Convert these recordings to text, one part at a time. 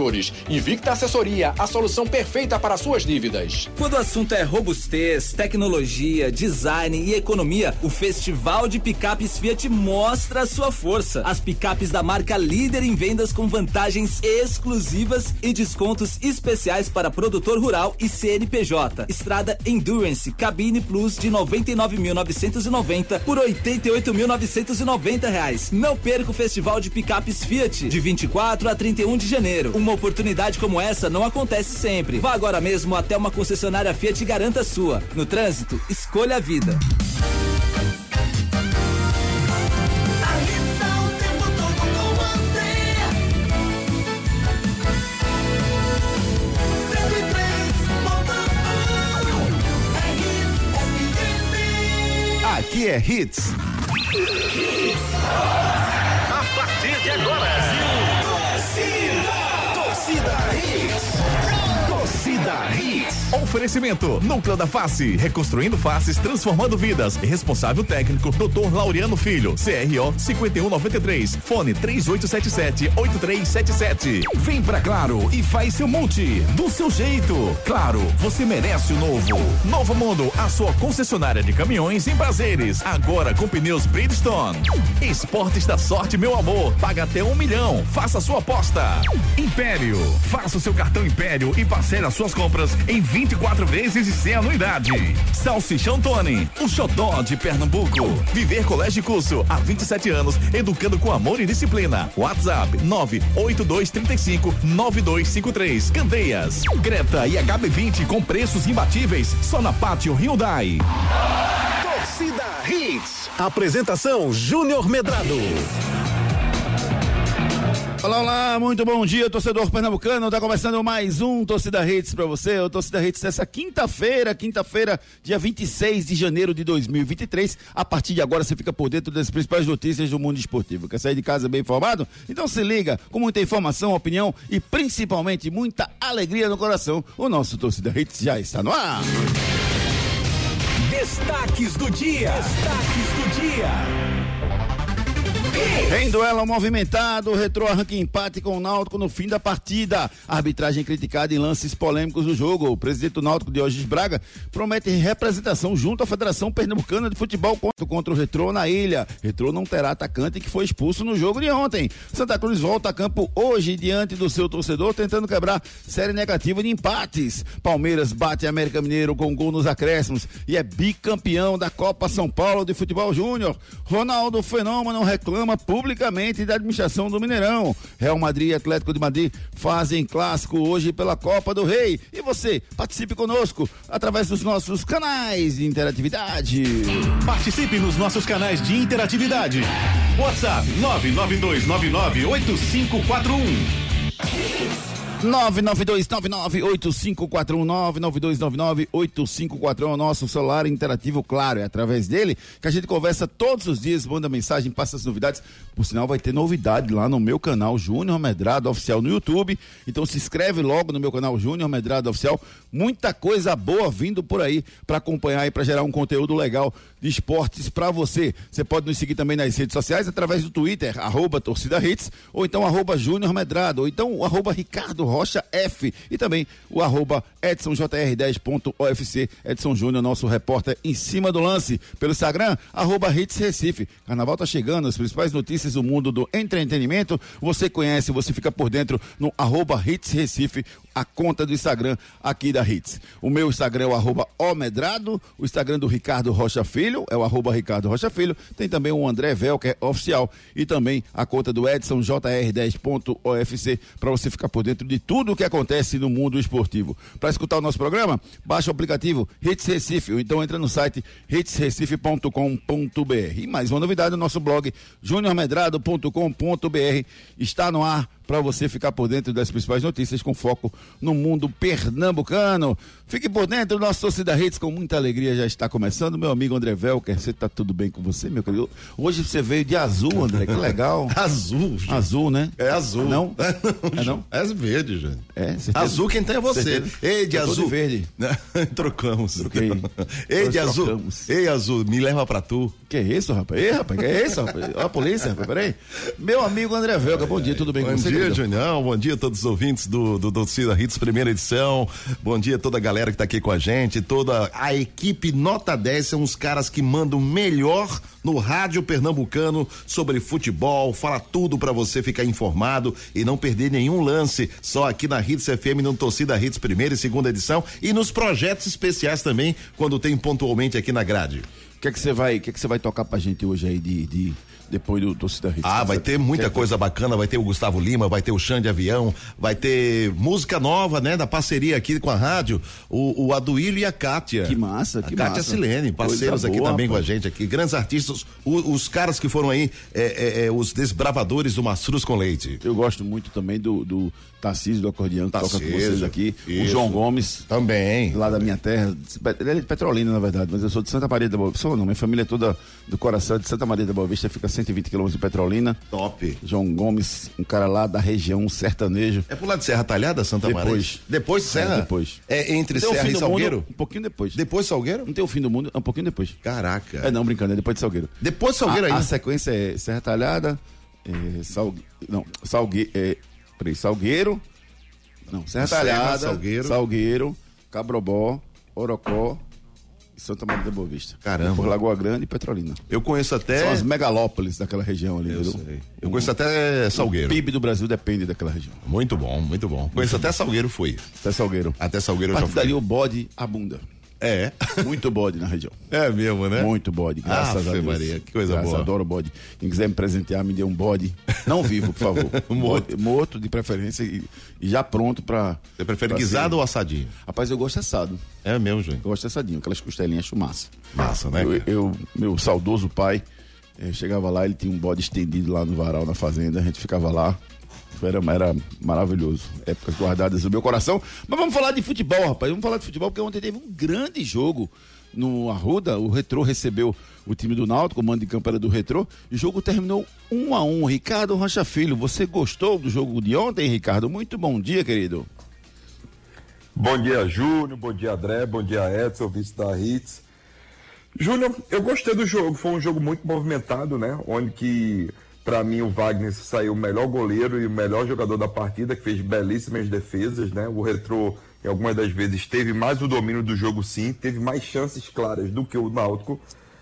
produtores. Invicta Assessoria, a solução perfeita para suas dívidas. Quando o assunto é robustez, tecnologia, design e economia, o Festival de Picapes Fiat mostra a sua força. As picapes da marca líder em vendas com vantagens exclusivas e descontos especiais para produtor rural e CNPJ. Estrada Endurance Cabine Plus de 99.990 por 88.990 reais. Não perca o Festival de Picapes Fiat de 24 a 31 de janeiro. Uma oportunidade como essa não acontece sempre. Vá agora mesmo até uma concessionária Fiat e garanta a sua. No trânsito, escolha a vida. Aqui é Hits. A partir de agora, Oferecimento: Núcleo da Face, reconstruindo faces, transformando vidas. Responsável técnico: Dr. Laureano Filho, CRO 5193. Fone 3877-8377. Vem pra Claro e faz seu multi do seu jeito. Claro, você merece o novo. Novo Mundo, a sua concessionária de caminhões em prazeres. Agora com pneus Bridgestone. Esportes da sorte, meu amor. Paga até um milhão. Faça sua aposta. Império, faça o seu cartão Império e parcele as suas compras em 24 vezes e sem anuidade. Salsichão Tony, o xodó de Pernambuco. Viver Colégio e Curso, há 27 anos, educando com amor e disciplina. WhatsApp 98235 9253. Candeias. Greta e HB20 com preços imbatíveis só na Pátio Hyundai. Torcida Hits. Apresentação Júnior Medrado. Olá, olá, muito bom dia, torcedor pernambucano. Tá começando mais um Torcida Hits para você. O Torcida Hits dessa quinta-feira, quinta-feira, dia 26 de janeiro de 2023. A partir de agora você fica por dentro das principais notícias do mundo esportivo. Quer sair de casa bem informado? Então se liga, com muita informação, opinião e principalmente muita alegria no coração. O nosso Torcida Hits já está no ar. Destaques do dia. Destaques do dia. Em duelo movimentado, o Retrô arranca empate com o Náutico no fim da partida. Arbitragem criticada em lances polêmicos do jogo. O presidente do Náutico, Diógenes Braga, promete representação junto à Federação Pernambucana de Futebol contra, o Retrô na ilha. Retrô não terá atacante que foi expulso no jogo de ontem. Santa Cruz volta a campo hoje diante do seu torcedor, tentando quebrar série negativa de empates. Palmeiras bate América Mineiro com gol nos acréscimos e é bicampeão da Copa São Paulo de Futebol Júnior. Ronaldo Fenômeno reclama publicamente da administração do Mineirão. Real Madrid e Atlético de Madrid fazem clássico hoje pela Copa do Rei. E você, participe conosco através dos nossos canais de interatividade. Participe nos nossos canais de interatividade. WhatsApp 992998541. 992998541 992998541 é o nosso celular interativo, claro, é através dele que a gente conversa todos os dias, manda mensagem, passa as novidades. Por sinal, vai ter novidade lá no meu canal Júnior Medrado Oficial no YouTube. Então se inscreve logo no meu canal Júnior Medrado Oficial. Muita coisa boa vindo por aí para acompanhar e para gerar um conteúdo legal de esportes para você. Você pode nos seguir também nas redes sociais através do Twitter, arroba torcida hits, ou então arroba Júnior Medrado, ou então o arroba Ricardo Rocha F e também o arroba EdsonJR10.ofc, Edson Júnior, nosso repórter em cima do lance, pelo Instagram, arroba Hits Recife. Carnaval tá chegando, as principais notícias do mundo do entretenimento, você conhece, você fica por dentro no arroba Hits Recife, a conta do Instagram aqui da Hits. O meu Instagram é o arroba Omedrado, o Instagram do Ricardo Rocha Filho é o arroba Ricardo Rocha Filho, tem também o André Vel, que é oficial, e também a conta do Edson JR10.ofc, para você ficar por dentro de tudo o que acontece no mundo esportivo. Para escutar o nosso programa, baixa o aplicativo Hits Recife, ou então entra no site hitsrecife.com.br. E mais uma novidade, o nosso blog juniormedrado.com.br está no ar para você ficar por dentro das principais notícias com foco no mundo pernambucano. Fique por dentro, nossa torcida Redes com muita alegria já está começando. Meu amigo André Velker, você tá tudo bem com você, meu querido? Hoje você veio de azul, André, que legal. azul, gente. Azul, né? É azul. Não? é não? É verde, gente. É, certeza. Azul quem tem é você. Certeza. Ei, de Eu azul. de verde. Trocamos. Troquei. Ei, de azul. trocamos. Ei, azul, me leva pra tu. Que é isso, rapaz? Ei, rapaz, que é isso, rapaz? Ó a polícia, rapaz, peraí. Meu amigo André Velker, bom dia, tudo bem Bom com você, dia? Junião. Bom dia a todos os ouvintes do, do Torcida Hits, primeira edição. Bom dia a toda a galera que tá aqui com a gente. Toda a equipe Nota 10 são os caras que mandam melhor no rádio pernambucano sobre futebol. Fala tudo pra você ficar informado e não perder nenhum lance. Só aqui na Hits FM, no Torcida Hits, primeira e segunda edição. E nos projetos especiais também, quando tem pontualmente aqui na grade. O que é que você vai, que é que você vai tocar pra gente hoje aí de, de depois do torcida Hits? Ah, vai ter muita Quer- coisa bacana, vai ter o Gustavo Lima, vai ter o Xande Avião, vai ter música nova, né, da parceria aqui com a rádio, o, o Aduílio e a Kátia. Que massa, que a Kátia massa. Silene, parceiros Coisa aqui boa, também com a gente aqui, grandes artistas, o- os caras que foram aí, é, é, é, os desbravadores do Mastruz com Leite. Eu gosto muito também do, do Tarcísio do acordeão que toca com Tarcísio, vocês aqui. O isso. João Gomes, Também. lá da minha terra. Ele é de Petrolina, na verdade, mas eu sou de Santa Maria da Boa Vista. Sou não, minha família é toda do coração de Santa Maria da Boa Vista, fica a 120 quilômetros de Petrolina. Top. João Gomes, um cara lá da região, um sertanejo. É pro lado de Serra Talhada, Santa Depois. Maria? Depois de Serra? É, depois. É entre Tem Serra e Salgueiro? mundo, um pouquinho depois. Depois Salgueiro? Não tem o fim do mundo, é um pouquinho depois. Caraca. É não, brincando, é depois de Salgueiro. Depois de Salgueiro a, ainda? a sequência é Serra Talhada, é, Salgue... não, Salgue... é, peraí, Salgueiro, não, Serra Serra, Talhada, Salgueiro. Salgueiro, Cabrobó, Orocó Santa Maria da Boa Vista. Caramba. Por Lagoa Grande e Petrolina. Eu conheço até... São as megalópolis daquela região ali, Eu sei. Eu conheço até O Salgueiro. PIB do Brasil depende daquela região. Muito bom, muito bom. Conheço até Salgueiro fui. Até Salgueiro. Até Salgueiro eu A já partir fui. dali o bode abunda. É. Muito bode na região. É mesmo, né? Muito bode, graças Ave a Deus. Maria, que coisa Graças, boa. Adoro bode. Quem quiser me presentear, me dê um bode. Não vivo, por favor. Morto. Bode- morto, de preferência, e, e já pronto pra. Você prefere pra guisado ser- ou assadinho? Rapaz, eu gosto assado. É mesmo, Júnior. Eu gosto assadinho, aquelas costelinhas chumaça. Massa, né? Eu, eu- meu saudoso pai, eh, chegava lá, ele tinha um bode estendido lá no varal, na fazenda, a gente ficava lá. Era, era maravilhoso. Épocas guardadas no meu coração. Mas vamos falar de futebol, rapaz. Vamos falar de futebol, porque ontem teve um grande jogo no Arruda. O Retrô recebeu o time do Náutico, o mando de campo era do Retrô. O jogo terminou um a um. Ricardo Rocha Filho, você gostou do jogo de ontem, Ricardo? Muito bom dia, querido. Bom dia, Júnior. Bom dia, André. Bom dia, Edson, vice da Hits. Júnior, eu gostei do jogo. Foi um jogo muito movimentado, né? Onde que, pra mim, o Wagner saiu o melhor goleiro e o melhor jogador da partida, que fez belíssimas defesas, né? O Retrô, algumas das vezes, teve mais o domínio do jogo, sim. Teve mais chances claras do que o Náutico,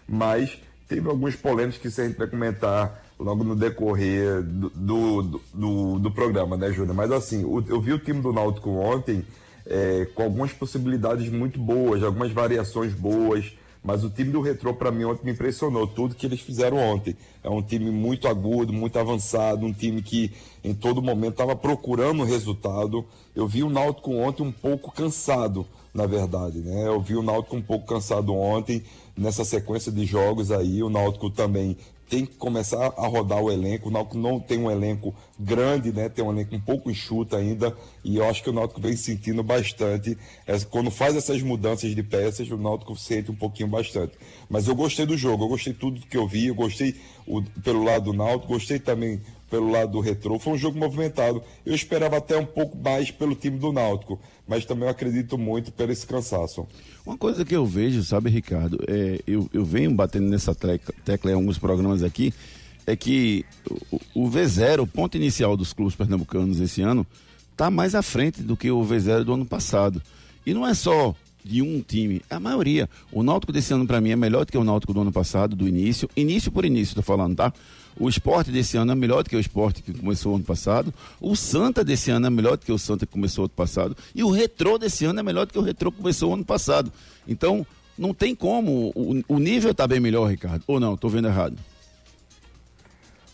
mas teve alguns polêmicos que gente vai comentar logo no decorrer do, do, do, do programa, né, Júnior? Mas assim, o- eu vi o time do Náutico ontem é, com algumas possibilidades muito boas, algumas variações boas, mas o time do Retrô, para mim, ontem me impressionou, tudo que eles fizeram ontem. É um time muito agudo, muito avançado, um time que em todo momento estava procurando o resultado. Eu vi o Náutico ontem um pouco cansado, na verdade, né? Eu vi o Náutico um pouco cansado ontem, nessa sequência de jogos aí, o Náutico também tem que começar a rodar o elenco. O Náutico não tem um elenco grande, né? Tem um elenco um pouco enxuto ainda. E eu acho que o Náutico vem sentindo bastante. essa- Quando faz essas mudanças de peças, o Náutico sente um pouquinho bastante. Mas eu gostei do jogo, eu gostei tudo que eu vi, eu gostei o- pelo lado do Náutico, gostei também pelo lado do Retrô. Foi um jogo movimentado. Eu esperava até um pouco mais pelo time do Náutico, mas também acredito muito pelo esse cansaço. Uma coisa que eu vejo, sabe, Ricardo, é, eu, eu venho batendo nessa tecla, tecla em alguns programas aqui, é que o, o V0, o ponto inicial dos clubes pernambucanos esse ano, está mais à frente do que o V0 do ano passado. E não é só de um time, é a maioria. O Náutico desse ano, para mim, é melhor do que o Náutico do ano passado, do início. Início por início, tô falando, tá? O esporte desse ano é melhor do que o esporte que começou ano passado. O Santa desse ano é melhor do que o Santa que começou ano passado. E o Retrô desse ano é melhor do que o Retrô que começou ano passado. Então, não tem como. O, o nível tá bem melhor, Ricardo. Ou não? Tô vendo errado.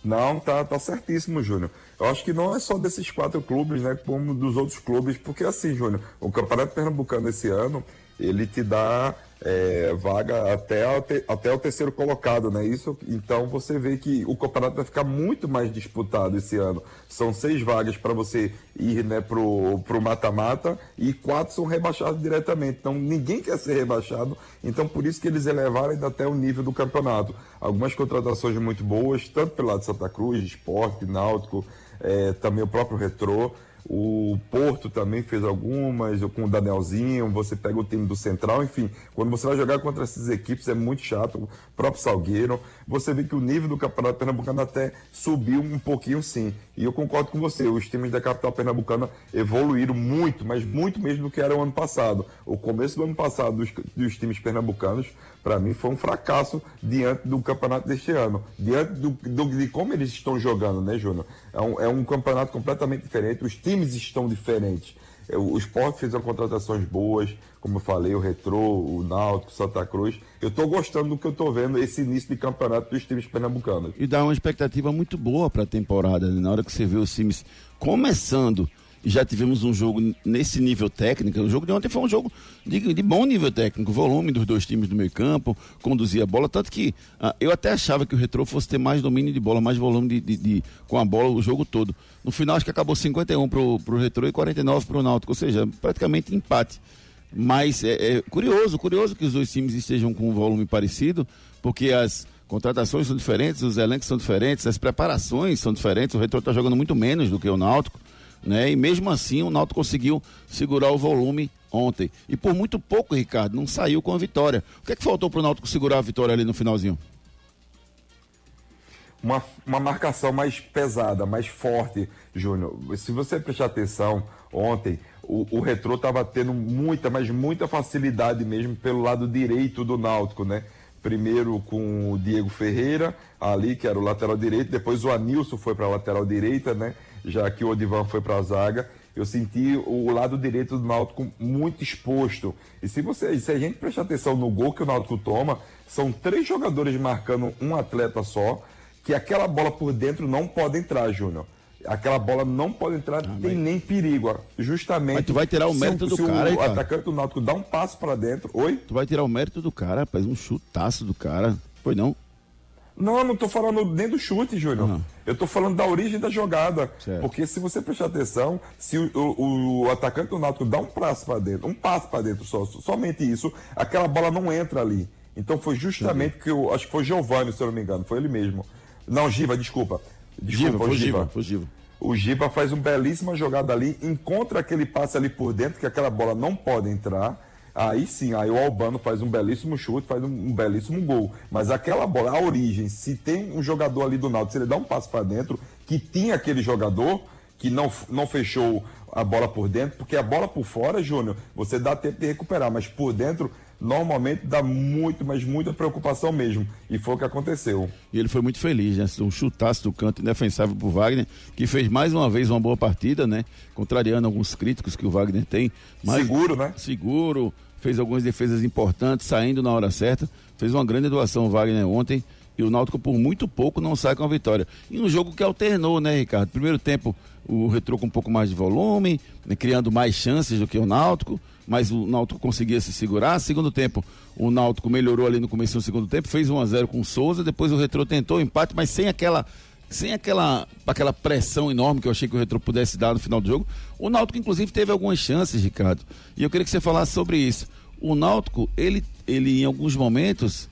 Não, tá, tá certíssimo, Júnior. Eu acho que não é só desses quatro clubes, né, como dos outros clubes, porque assim, Júnior, o Campeonato Pernambucano esse ano, ele te dá é, vaga até, até o terceiro colocado, né? Isso, então você vê que o campeonato vai ficar muito mais disputado esse ano. São seis vagas para você ir né, pro, pro mata-mata e quatro são rebaixados diretamente. Então ninguém quer ser rebaixado. Então por isso que eles elevaram ainda até o nível do campeonato. Algumas contratações muito boas, tanto pelo lado de Santa Cruz, Esporte, Náutico, é, também o próprio Retrô. O Porto também fez algumas, com o Danielzinho, você pega o time do Central, enfim, quando você vai jogar contra essas equipes é muito chato, o próprio Salgueiro, você vê que o nível do Campeonato Pernambucano até subiu um pouquinho sim. E eu concordo com você, os times da capital pernambucana evoluíram muito, mas muito mesmo do que era o ano passado. O começo do ano passado dos, dos times pernambucanos, para mim, foi um fracasso diante do campeonato deste ano, diante do, do, de como eles estão jogando, né, Júnior? É um, é um campeonato completamente diferente, os times estão diferentes. É, o esporte fez contratações boas, como eu falei, o Retrô, o Náutico, Santa Cruz. Eu estou gostando do que eu estou vendo esse início de campeonato dos times pernambucanos. E dá uma expectativa muito boa para a temporada, né? na hora que você vê os times começando já tivemos um jogo nesse nível técnico. O jogo de ontem foi um jogo de, de bom nível técnico, volume dos dois times do meio campo, conduzia a bola, tanto que ah, eu até achava que o Retrô fosse ter mais domínio de bola, mais volume de, de, de, com a bola o jogo todo. No final acho que acabou 51 pro, pro Retrô e 49 pro Náutico, ou seja, praticamente empate. Mas é, é curioso, curioso que os dois times estejam com um volume parecido, porque as contratações são diferentes, os elencos são diferentes, as preparações são diferentes. O Retro está jogando muito menos do que o Náutico né? E mesmo assim o Náutico conseguiu segurar o volume ontem. E por muito pouco, Ricardo, não saiu com a vitória. O que é que faltou para o Náutico segurar a vitória ali no finalzinho? Uma, uma marcação mais pesada, mais forte, Júnior. Se você prestar atenção, ontem o, o Retrô estava tendo muita, mas muita facilidade mesmo pelo lado direito do Náutico, né? Primeiro com o Diego Ferreira, ali, que era o lateral direito, depois o Anilson foi para a lateral direita, né? já que o Odivan foi para a zaga. Eu senti o lado direito do Náutico muito exposto. E se você, se a gente prestar atenção no gol que o Náutico toma, são três jogadores marcando um atleta só, que aquela bola por dentro não pode entrar, Júnior. Aquela bola não pode entrar, ah, tem nem perigo. Justamente. Mas tu vai tirar o mérito se, do se cara. Se o atacante do Náutico dá um passo para dentro. Oi? Tu vai tirar o mérito do cara, rapaz. Um chutaço do cara. Foi não? Não, eu não estou falando nem do chute, Júnior. Uhum. Eu estou falando da origem da jogada. Certo. Porque se você prestar atenção, se o, o, o atacante do Náutico dá um passo para dentro, um passo para dentro só, somente isso, aquela bola não entra ali. Então foi justamente que eu acho que foi Giovanni, se eu não me engano, foi ele mesmo. Não, Giva, desculpa. Desculpa, Giva, Giva. O Giva faz uma belíssima jogada ali, encontra aquele passe ali por dentro, que aquela bola não pode entrar Aí sim, aí o Albano faz um belíssimo chute, faz um, um belíssimo gol. Mas aquela bola, a origem, se tem um jogador ali do Náutico, se ele dá um passo para dentro, que tinha aquele jogador que não, não fechou a bola por dentro, porque a bola por fora, Júnior, você dá tempo de recuperar, mas por dentro normalmente dá muito, mas muita preocupação mesmo. E foi o que aconteceu. E ele foi muito feliz, né? Um chutaço do canto indefensável pro Wagner, que fez mais uma vez uma boa partida, né? Contrariando alguns críticos que o Wagner tem. Mas seguro, né? Seguro, fez algumas defesas importantes, saindo na hora certa. Fez uma grande doação o Wagner ontem. E o Náutico, por muito pouco, não sai com a vitória. E um jogo que alternou, né, Ricardo? Primeiro tempo, o Retrô com um pouco mais de volume, né, criando mais chances do que o Náutico mas o Náutico conseguia se segurar. Segundo tempo, o Náutico melhorou ali no começo do segundo tempo, fez 1 a 0 com o Souza, depois o Retro tentou o empate, mas sem aquela sem aquela aquela pressão enorme que eu achei que o Retro pudesse dar no final do jogo. O Náutico inclusive teve algumas chances, Ricardo. E eu queria que você falasse sobre isso. O Náutico, ele ele em alguns momentos,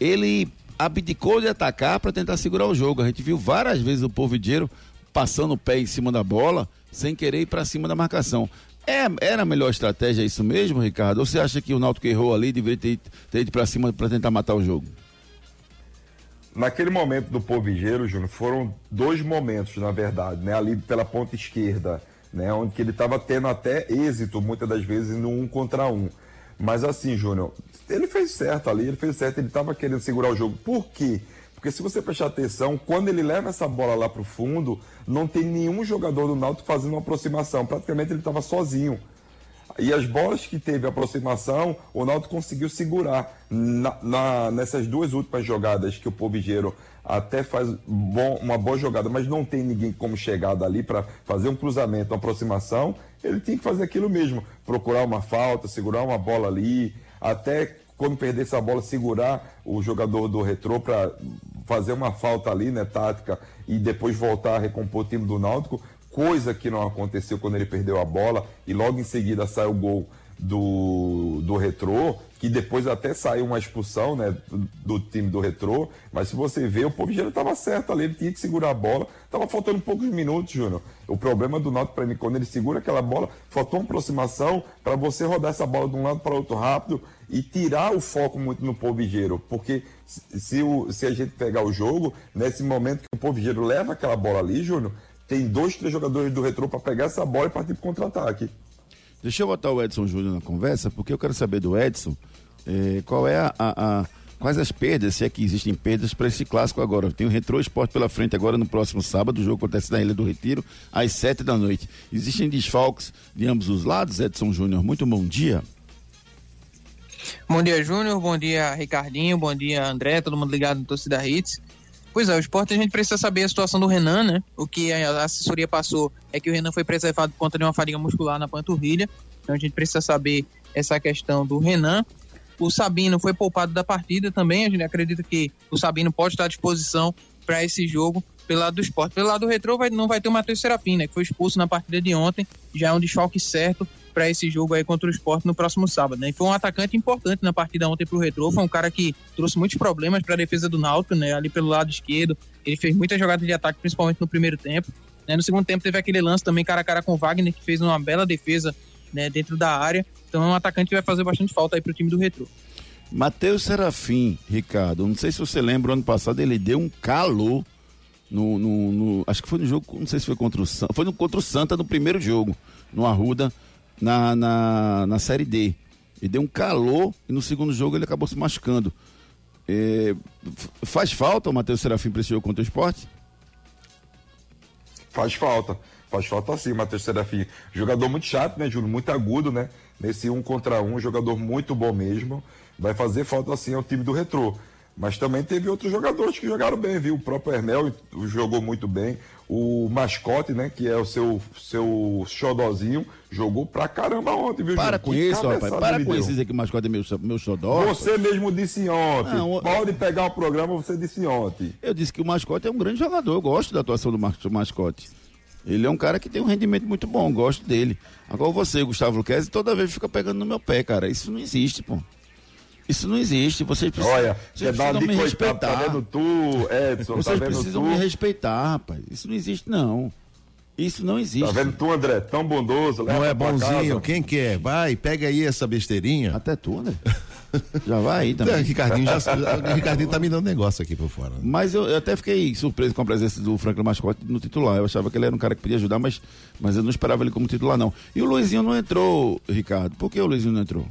ele abdicou de atacar para tentar segurar o jogo. A gente viu várias vezes o povo dinheiro passando o pé em cima da bola, sem querer ir para cima da marcação. É, era a melhor estratégia isso mesmo, Ricardo? Ou você acha que o Náutico errou ali e deveria ter, ter ido para cima para tentar matar o jogo? Naquele momento do Povigeiro, Júnior, foram dois momentos, na verdade, né? Ali pela ponta esquerda, né? Onde ele estava tendo até êxito, muitas das vezes, no um contra um. Mas assim, Júnior, ele fez certo ali, ele fez certo, ele estava querendo segurar o jogo. Por quê? Porque se você prestar atenção, quando ele leva essa bola lá para o fundo, não tem nenhum jogador do Náutico fazendo uma aproximação. Praticamente ele estava sozinho. E as bolas que teve aproximação, o Náutico conseguiu segurar. Na, na, nessas duas últimas jogadas que o Pobigeiro até faz bom, uma boa jogada, mas não tem ninguém como chegar dali para fazer um cruzamento, uma aproximação, ele tem que fazer aquilo mesmo, procurar uma falta, segurar uma bola ali, até quando perder essa bola, segurar o jogador do retrô para fazer uma falta ali, né, tática, e depois voltar a recompor o time do Náutico, coisa que não aconteceu quando ele perdeu a bola e logo em seguida sai o gol do, do Retrô, que depois até saiu uma expulsão né, do, time do Retrô, mas se você vê, o Povigeiro estava certo ali, ele tinha que segurar a bola, estava faltando poucos minutos, Júnior. O problema do Náutico para mim, quando ele segura aquela bola, faltou uma aproximação para você rodar essa bola de um lado para outro rápido e tirar o foco muito no Povigeiro, porque se, o, se a gente pegar o jogo, nesse momento que o Povigeiro leva aquela bola ali, Júnior, tem dois, três jogadores do Retrô para pegar essa bola e partir para contra-ataque. Deixa eu botar o Edson Júnior na conversa, porque eu quero saber do Edson eh, qual é a, a, quais as perdas, se é que existem perdas para esse clássico agora. Tem o Retrô Esporte pela frente agora no próximo sábado, o jogo acontece na Ilha do Retiro, às sete da noite. Existem desfalques de ambos os lados, Edson Júnior? Muito bom dia. Bom dia, Júnior. Bom dia, Ricardinho. Bom dia, André. Todo mundo ligado no Torcida Hits. Pois é, o esporte a gente precisa saber a situação do Renan, né? O que a assessoria passou é que o Renan foi preservado por conta de uma fadiga muscular na panturrilha. Então a gente precisa saber essa questão do Renan. O Sabino foi poupado da partida também. A gente acredita que o Sabino pode estar à disposição para esse jogo pelo lado do esporte. Pelo lado do retrô vai, não vai ter o Matheus Serapim, né? Que foi expulso na partida de ontem. Já é um desfalque certo para esse jogo aí contra o esporte no próximo sábado. Né? E foi um atacante importante na partida ontem para o Retrô, foi um cara que trouxe muitos problemas para a defesa do Náutico, né? ali pelo lado esquerdo. Ele fez muitas jogadas de ataque, principalmente no primeiro tempo. Né? No segundo tempo teve aquele lance também cara a cara com o Wagner, que fez uma bela defesa né, dentro da área. Então é um atacante que vai fazer bastante falta aí para o time do Retrô. Matheus Serafim, Ricardo, não sei se você lembra, ano passado ele deu um calor no, no, no, acho que foi no jogo, não sei se foi contra o Santa, foi no, contra o Santa no primeiro jogo, no Arruda, na, na, na Série D. Ele deu um calor e no segundo jogo ele acabou se machucando. É, faz falta o Matheus Serafim para esse jogo contra o esporte? Faz falta. Faz falta sim, Matheus Serafim. Jogador muito chato, né, Júlio? Muito agudo, né? Nesse um contra um, jogador muito bom mesmo. Vai fazer falta sim ao time do Retrô. Mas também teve outros jogadores que jogaram bem, viu? O próprio Hermel jogou muito bem. O mascote, né? Que é o seu, seu xodozinho, jogou pra caramba ontem, viu? Para com isso, rapaz. Para com isso dizer que o mascote é meu, meu xodó. Você mesmo disse ontem. Não, Pode pegar o programa, você disse ontem. Eu disse que o mascote é um grande jogador. Eu gosto da atuação do mascote. Ele é um cara que tem um rendimento muito bom, gosto dele. Agora você, Gustavo Luquezzi, toda vez fica pegando no meu pé, cara. Isso não existe, pô. Isso não existe. Vocês precisam, Olha, vocês precisam me coitado, respeitar. Tá vendo tu, Edson? Vocês tá vendo precisam tu? me respeitar, rapaz. Isso não existe, não. Isso não existe. Tá vendo tu, André? Tão bondoso. Não é bonzinho, casa. quem quer? Vai, pega aí essa besteirinha. Até tu, né? Já vai aí É, também. Ricardinho, já, já- Ricardinho tá me dando negócio aqui por fora. Mas eu, eu até fiquei surpreso com a presença do Franklin Mascote no titular. Eu achava que ele era um cara que podia ajudar, mas, mas eu não esperava ele como titular, não. E o Luizinho não entrou, Ricardo. Por que o Luizinho não entrou?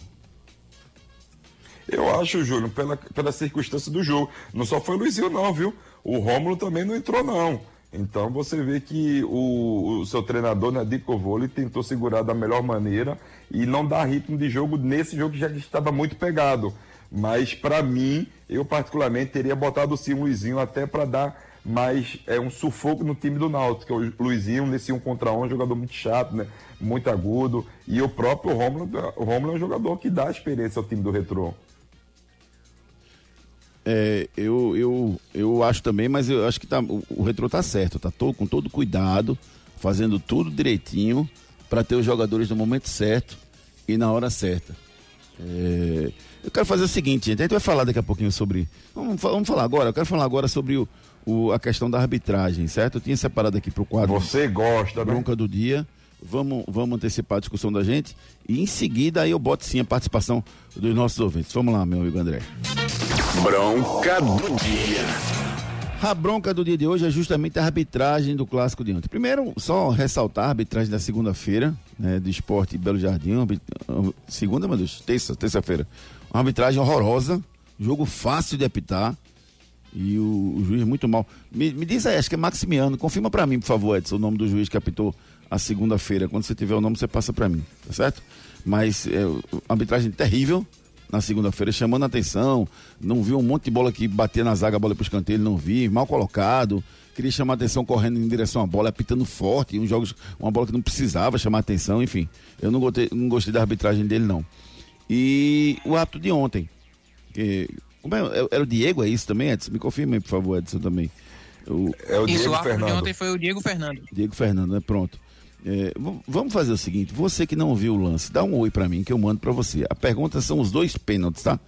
Eu acho, Júlio, pela, pela circunstância do jogo. Não só foi o Luizinho, não, viu? O Rômulo também não entrou, não. Então você vê que o, o seu treinador, né, Dico Voli, tentou segurar da melhor maneira e não dar ritmo de jogo nesse jogo que já estava muito pegado. Mas para mim, eu particularmente teria botado sim o Luizinho até para dar mais é, um sufoco no time do Náutico. O Luizinho, nesse um contra um, é um jogador muito chato, né? Muito agudo. E o próprio Rômulo, o Rômulo é um jogador que dá experiência ao time do Retrô. É, eu, eu, eu acho também, mas eu acho que tá, o, o retrô tá certo, tá todo, com todo cuidado, fazendo tudo direitinho para ter os jogadores no momento certo e na hora certa. É, eu quero fazer o seguinte, gente, a gente vai falar daqui a pouquinho sobre. Vamos, vamos falar agora, eu quero falar agora sobre o, o- a questão da arbitragem, certo? Eu tinha separado aqui pro quadro Você gosta, né? bronca do dia. Vamos, vamos antecipar a discussão da gente e em seguida aí eu boto sim a participação dos nossos ouvintes. Vamos lá, meu amigo André. Bronca do dia. A bronca do dia de hoje é justamente a arbitragem do clássico de ontem. Primeiro, só ressaltar a arbitragem da segunda-feira, né, do esporte Belo Jardim. arbit- uma- Segunda, meu Deus, terça, terça-feira. Uma arbitragem horrorosa, jogo fácil de apitar. E o, o juiz muito mal. Me, me diz aí, acho que é Maximiano. Confirma pra mim, por favor, Edson, o nome do juiz que apitou a segunda-feira. Quando você tiver o nome, você passa para mim, tá certo? Mas é, arbitragem terrível na segunda-feira, chamando a atenção. Não viu um monte de bola que batia na zaga, a bola pro escanteio, ele não vi, mal colocado. Queria chamar a atenção correndo em direção à bola, apitando forte, uns jogos, uma bola que não precisava chamar a atenção, enfim. Eu não gostei, não gostei da arbitragem dele, não. E o ato de ontem. Que, como é, é era o Diego, é isso também, Edson? Me confirme aí, por favor, Edson, também. O, é o Isso, Diego o árbitro de Fernando. ontem foi o Diego Fernando. Diego Fernando, né? Pronto. É, vamos fazer o seguinte: você que não viu o lance, dá um oi pra mim que eu mando pra você. A pergunta são os dois pênaltis, tá?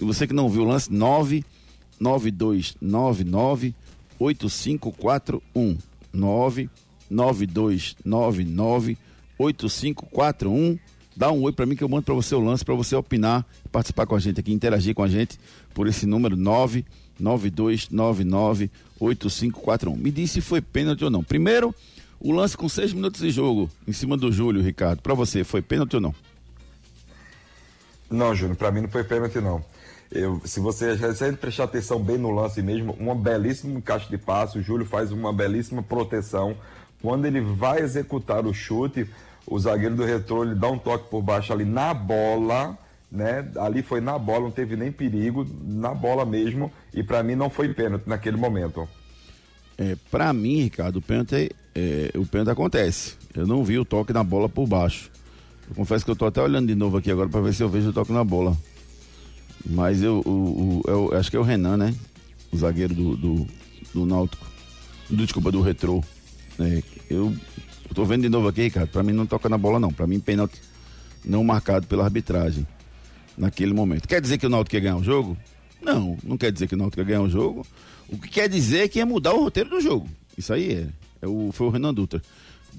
Você que não viu o lance, 99299 8541 99299 8541 Dá um oi pra mim que eu mando pra você o lance, pra você opinar, participar com a gente aqui, interagir com a gente por esse número 99299 8541. Me diz se foi pênalti ou não. Primeiro, o lance com seis minutos de jogo em cima do Júlio, Ricardo. Pra você, foi pênalti ou não? Não, Júnior, pra mim não foi pênalti, não. Eu, se você se a gente prestar atenção bem no lance mesmo, uma belíssima encaixe de passe, o Júlio faz uma belíssima proteção. Quando ele vai executar o chute, o zagueiro do retrô ele dá um toque por baixo ali na bola, né? Ali foi na bola, não teve nem perigo, na bola mesmo, e pra mim não foi pênalti naquele momento. É, pra mim, Ricardo, o pênalti, é, o pênalti acontece. Eu não vi o toque na bola por baixo. Eu confesso que eu tô até olhando de novo aqui agora pra ver se eu vejo o toque na bola. Mas eu, o, o- eu acho que é o Renan, né? O zagueiro do, do, do Náutico. Do, desculpa, do Retrô. É, eu, eu tô vendo de novo aqui, Ricardo. Pra mim não toca na bola, não. Pra mim, pênalti não marcado pela arbitragem naquele momento. Quer dizer que o Náutico ia ganhar o jogo? Não, não quer dizer que o Náutico ia ganhar o jogo. O que quer dizer é que ia mudar o roteiro do jogo. Isso aí é. É o, foi o Renan Dutra.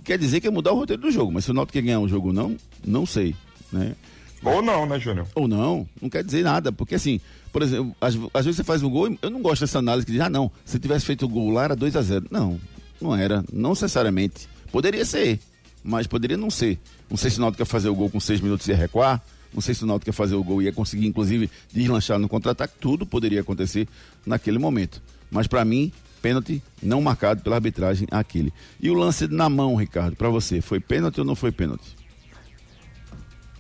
Quer dizer que ia mudar o roteiro do jogo, mas se o Náutico ia ganhar o jogo ou não, não sei, né? Ou não, né, Júnior? Ou não, não quer dizer nada, porque assim, por exemplo, às, às vezes você faz um gol, eu não gosto dessa análise que diz, ah não, se tivesse feito o gol lá era 2 a 0 Não, não era, não necessariamente. Poderia ser, mas poderia não ser. Não sei se o Náutico ia fazer o gol com seis minutos e recuar, não sei se o Náutico ia fazer o gol e ia conseguir, inclusive, deslanchar no contra-ataque, tudo poderia acontecer naquele momento. Mas para mim, pênalti não marcado pela arbitragem aquele. E o lance na mão, Ricardo, para você, foi pênalti ou não foi pênalti?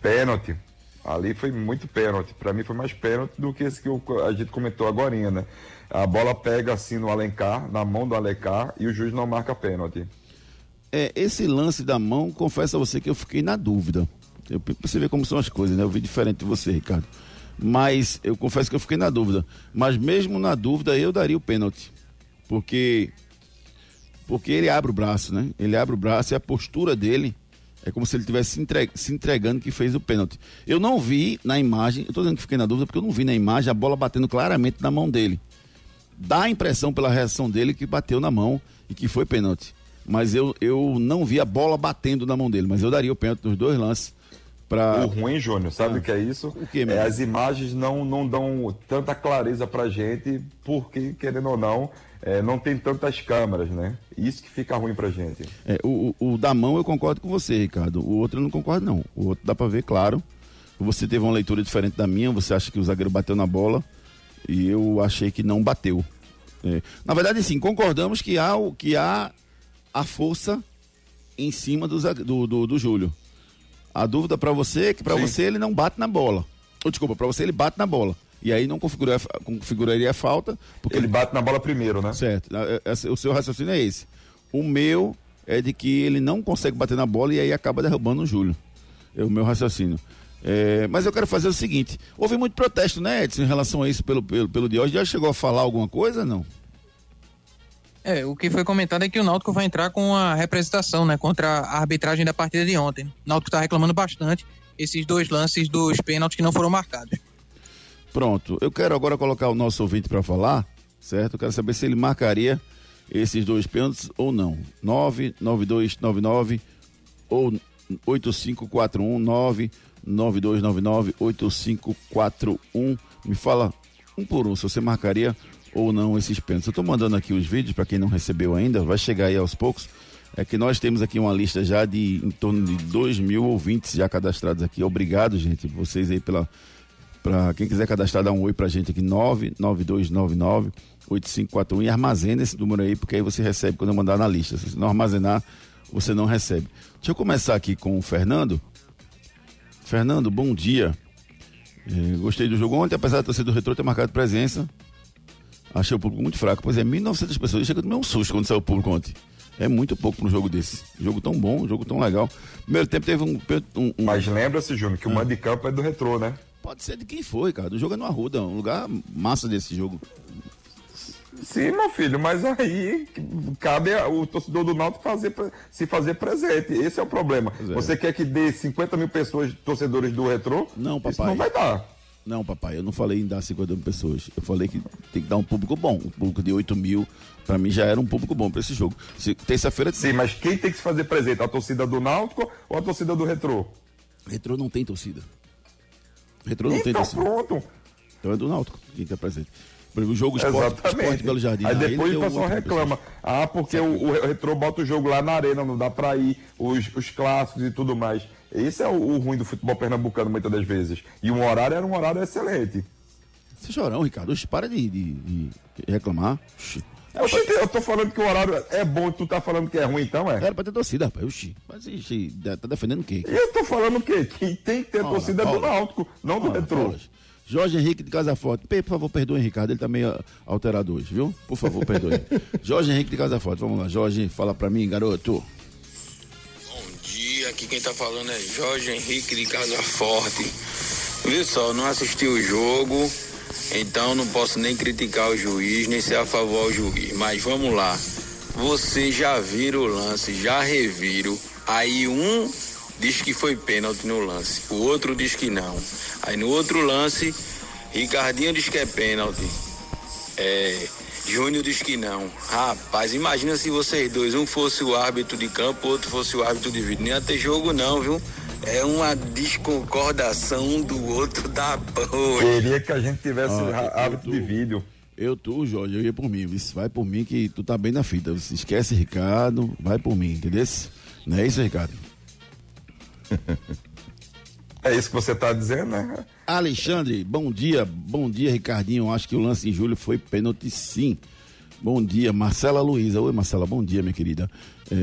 Pênalti. Ali foi muito pênalti. Pra mim foi mais pênalti do que esse que a gente comentou agora, né? A bola pega assim no Alencar, na mão do Alencar, e o juiz não marca pênalti. É, esse lance da mão, confesso a você que eu fiquei na dúvida. Eu, você ver como são as coisas, né? Eu vi diferente de você, Ricardo. Mas eu confesso que eu fiquei na dúvida. Mas mesmo na dúvida, eu daria o pênalti. Porque. Porque ele abre o braço, né? Ele abre o braço e a postura dele é como se ele estivesse se, entre- se entregando que fez o pênalti. Eu não vi na imagem, eu tô dizendo que fiquei na dúvida porque eu não vi na imagem a bola batendo claramente na mão dele dá a impressão pela reação dele que bateu na mão e que foi pênalti. Mas eu, eu não vi a bola batendo na mão dele, mas eu daria o pênalti nos dois lances para O ruim, Júnior, sabe o que é isso? Ah. O quê, é, as imagens não, não dão tanta clareza pra gente, porque, querendo ou não, é, não tem tantas câmeras, né? Isso que fica ruim pra gente. É, o, o, o da mão eu concordo com você, Ricardo. O outro eu não concordo, não. O outro dá pra ver, claro. Você teve uma leitura diferente da minha, você acha que o zagueiro bateu na bola e eu achei que não bateu. É, na verdade, sim, concordamos que há, o- que há a força em cima do, do, do, do Júlio. A dúvida pra você é que pra Sim. você ele não bate na bola. Ou, desculpa, pra você ele bate na bola. E aí não configura, configuraria a falta, porque Ele bate na bola primeiro, né? Certo. É, é, O seu raciocínio é esse. O meu é de que ele não consegue bater na bola e aí acaba derrubando o Júlio. É o meu raciocínio. É, mas eu quero fazer o seguinte: houve muito protesto, né, Edson, em relação a isso pelo, pelo, pelo Diógenes. Já chegou a falar alguma coisa? Não? É, o que foi comentado é que o Náutico vai entrar com a representação, né, contra a arbitragem da partida de ontem. O Náutico tá reclamando bastante esses dois lances dos pênaltis que não foram marcados. Pronto. Eu quero agora colocar o nosso ouvinte para falar, certo? Eu quero saber se ele marcaria esses dois pênaltis ou não. 99299 ou 8541 99299 8541. Me fala um por um se você marcaria ou não esses pênaltis. Eu estou mandando aqui os vídeos para quem não recebeu ainda, vai chegar aí aos poucos. É que nós temos aqui uma lista já de em torno de 2 mil ouvintes já cadastrados aqui. Obrigado, gente, vocês aí pela para quem quiser cadastrar, dá um oi pra gente aqui, 99299 8541 e armazena esse número aí, porque aí você recebe quando eu mandar na lista. Se não armazenar, você não recebe. Deixa eu começar aqui com o Fernando. Fernando, bom dia. É, gostei do jogo ontem, apesar da torcida do Retrô ter marcado presença. Achei o público muito fraco. Pois é, 1.900 pessoas. Chega a tomar um susto quando saiu o público ontem. É muito pouco para um jogo desse. Jogo tão bom, jogo tão legal. Primeiro tempo teve um. um, um... Mas lembra-se, Júnior, que o mando de campo é do retrô, né? Pode ser de quem foi, cara. O jogo é no Arruda, um lugar massa desse jogo. Sim, meu filho, mas aí cabe o torcedor do Náutico fazer, se fazer presente. Esse é o problema. É. Você quer que dê 50 mil pessoas, torcedores do retrô? Não, papai. Isso não vai dar. Não, papai, eu não falei em dar 50 mil pessoas. Eu falei que tem que dar um público bom. Um público de 8 mil, para mim já era um público bom para esse jogo. Terça-feira. Sim, mas quem tem que se fazer presente? A torcida do Náutico ou a torcida do Retrô? Retrô não tem torcida. Retrô não então, tem torcida. pronto. Então é do Náutico quem está presente. O jogo esporte, esporte Belo Jardim. Aí depois o pessoal reclama. Ah, porque o, o Retrô bota o jogo lá na arena, não dá para ir, os, os clássicos e tudo mais. Esse é o, o, ruim do futebol pernambucano muitas das vezes. E um horário era um horário excelente. Você chorão, Ricardo. Oxe, para de, de, de reclamar. Oxi. Oxi, eu tô falando que o horário é bom e tu tá falando que é ruim, então, é? Era pra ter torcida, rapaz. Oxi. Mas oxi, tá defendendo o quê? E eu tô falando o quê? Que tem que ter Olha, torcida Paula. do Náutico, não do Retrô. Jorge Henrique de Casa Forte. Por favor, perdoe, Ricardo. Ele tá meio alterado hoje, viu? Por favor, perdoe. Jorge Henrique de Casa Forte. Vamos lá, Jorge, fala pra mim, garoto aqui quem tá falando é Jorge Henrique de Casa Forte. Viu só, não assisti o jogo, então não posso nem criticar o juiz, nem ser a favor ao juiz. Mas vamos lá. Vocês já viram o lance, já reviram. Aí um diz que foi pênalti no lance, o outro diz que não. Aí no outro lance, Ricardinho diz que é pênalti. É, Júnior diz que não. Rapaz, imagina se vocês dois, um fosse o árbitro de campo, outro fosse o árbitro de vídeo. Não ia ter jogo não, viu? É uma desconcordação um do outro da boa. Queria que a gente tivesse ah, árbitro de vídeo. Eu, tu, Jorge, eu ia por mim. Vai por mim que tu tá bem na fita. Esquece, Ricardo, vai por mim, entendeu? Não é isso, Ricardo? É isso que você está dizendo, né? Alexandre, bom dia. Bom dia, Ricardinho. Acho que o lance em julho foi pênalti, sim. Bom dia, Marcela Luiza. Oi, Marcela, bom dia, minha querida. É,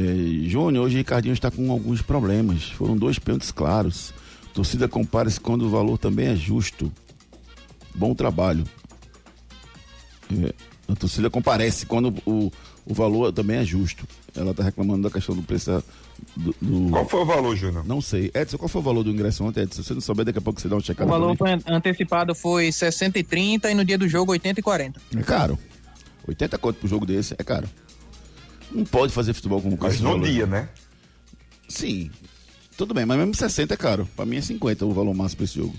Júnior, hoje o Ricardinho está com alguns problemas. Foram dois pênaltis claros. torcida compara-se quando o valor também é justo. Bom trabalho. É, a torcida comparece quando o, o valor também é justo. Ela está reclamando da questão do preço do, do... Qual foi o valor, Júnior? Não sei. Edson, qual foi o valor do ingresso ontem, Edson? Se você não souber, daqui a pouco você dá uma checada. O valor foi antecipado foi 60 e 30 e no dia do jogo 80 e 40. É caro. 80 conto pro jogo desse é caro. Não pode fazer futebol com Mas no valor. dia, né? Sim. Tudo bem, mas mesmo 60 é caro. Pra mim é 50 o valor máximo pra esse jogo.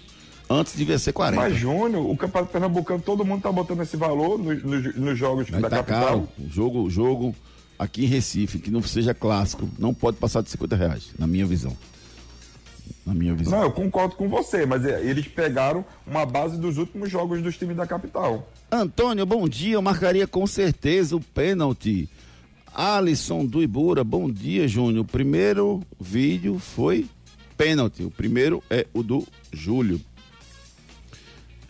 Antes devia ser 40. Mas, Júnior, o Campeonato Pernambucano, todo mundo tá botando esse valor nos, nos, nos jogos mas da tá capital. Caro. O jogo, jogo aqui em Recife, que não seja clássico, não pode passar de 50 reais, na minha visão. Na minha visão. Não, eu concordo com você, mas é, eles pegaram uma base dos últimos jogos dos times da capital. Antônio, bom dia. Eu marcaria com certeza o pênalti. Alisson do Ibura, bom dia, Júnior. O primeiro vídeo foi pênalti. O primeiro é o do Júlio.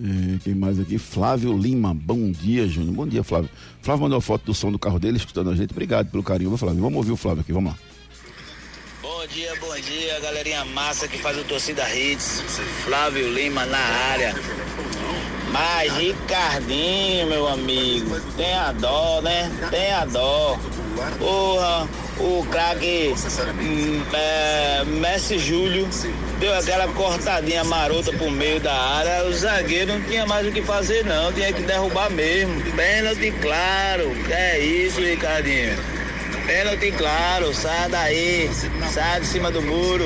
É, quem mais aqui? Flávio Lima. Bom dia, Júnior. Bom dia, Flávio. Flávio mandou a foto do som do carro dele, escutando a gente. Obrigado pelo carinho, Flávio. Vamos ouvir o Flávio aqui, vamos lá. Bom dia, bom dia, galerinha massa que faz o Torcida Hits. Flávio Lima na área. Mas Ricardinho, meu amigo, tem a dó, né? Tem a dó. Porra, o craque hum, é, Messi Júlio deu aquela cortadinha marota pro meio da área. O zagueiro não tinha mais o que fazer, não. Tinha que derrubar mesmo. Pênalti, claro. É isso, Ricardinho. Pênalti, claro. Sai daí. Sai de cima do muro.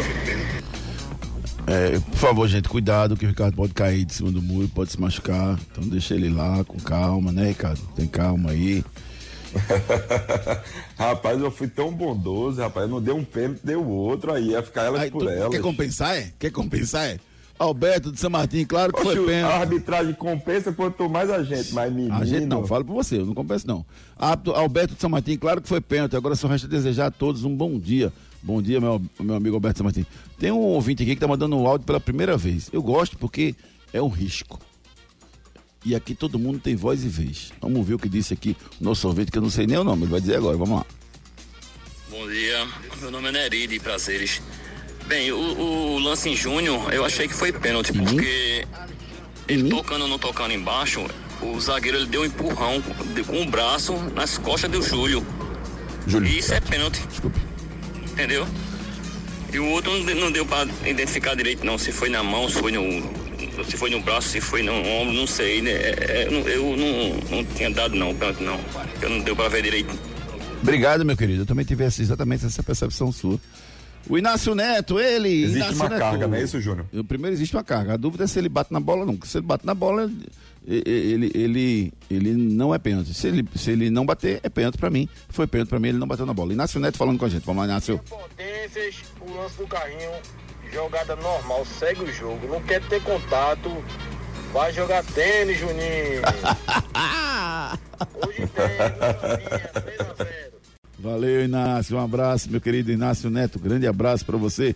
É, por favor, gente, cuidado que o Ricardo pode cair de cima do muro, pode se machucar. Então deixa ele lá com calma, né, Ricardo? Tem calma aí. rapaz, eu fui tão bondoso, rapaz. Não deu um pênalti, deu outro, aí ia ficar elas aí, por elas. Quer compensar, é? Quer compensar, é? Alberto de São Martin, claro que Oxe, foi pênalti. A arbitragem compensa quanto mais a gente, mas menino. A gente não, falo por você, eu não compenso não. Alberto de São Martin, claro que foi pênalti. Agora só resta desejar a todos um bom dia. Bom dia, meu, meu amigo Alberto São Martin. Tem um ouvinte aqui que tá mandando um áudio pela primeira vez. Eu gosto porque é um risco. E aqui todo mundo tem voz e vez. Vamos ver o que disse aqui o nosso ouvinte, que eu não sei nem o nome, ele vai dizer agora. Vamos lá. Bom dia. Meu nome é Neri de Prazeres. Bem, o, o lance em Júnior, eu achei que foi pênalti, porque ele tocando ou não tocando embaixo, o zagueiro ele deu um empurrão com o braço nas costas do Júlio. Júlio. E isso é pênalti. Desculpe. Entendeu? E o outro não, de- não deu pra identificar direito, não. Se foi na mão, se foi no. Se foi no braço, se foi no ombro, não sei, né? É, é, eu não- não, tinha dado não, pênalti não. Eu não deu pra ver direito. Obrigado, meu querido. Eu também tive essa- exatamente essa percepção sua. O Inácio Neto, ele. Existe Inácio uma Neto. carga, não é isso, Júnior? O primeiro existe uma carga. A dúvida é se ele bate na bola ou não. Se ele bate na bola, ele, ele, ele, ele não é pênalti. Se ele, se ele não bater, é pênalti pra mim. Foi pênalti pra mim, ele não bateu na bola. Inácio Neto falando com a gente. Vamos lá, Inácio. Potências, o lance do carrinho, jogada normal, segue o jogo. Não quer ter contato, vai jogar tênis, Juninho. Hoje tem, novinha, 3 a 0. Valeu, Inácio. Um abraço, meu querido Inácio Neto. Grande abraço pra você.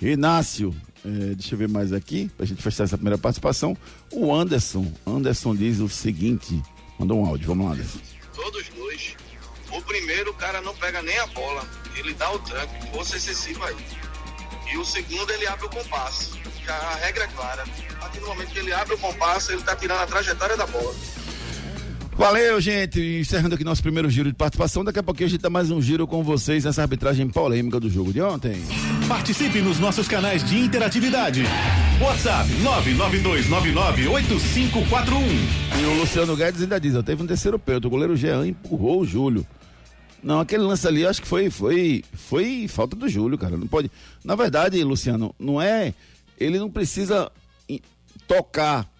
Inácio, eh, deixa eu ver mais aqui, pra gente fechar essa primeira participação. O Anderson. Anderson diz o seguinte: mandou um áudio. Vamos lá, Anderson. Todos dois. O primeiro, o cara não pega nem a bola. Ele dá o tranco, força excessiva aí. E o segundo, ele abre o compasso. A regra é clara. A partir do momento que ele abre o compasso, ele tá tirando a trajetória da bola. Valeu, gente. Encerrando aqui nosso primeiro giro de participação. Daqui a pouquinho a gente dá mais um giro com vocês nessa arbitragem polêmica do jogo de ontem. Participe nos nossos canais de interatividade. WhatsApp 992998541. E o Luciano Guedes ainda diz: ó, teve um terceiro pênalti. O goleiro Jean empurrou o Júlio. Não, aquele lance ali, acho que foi, foi, foi falta do Júlio, cara. Não pode. Na verdade, Luciano, não é. Ele não precisa tocar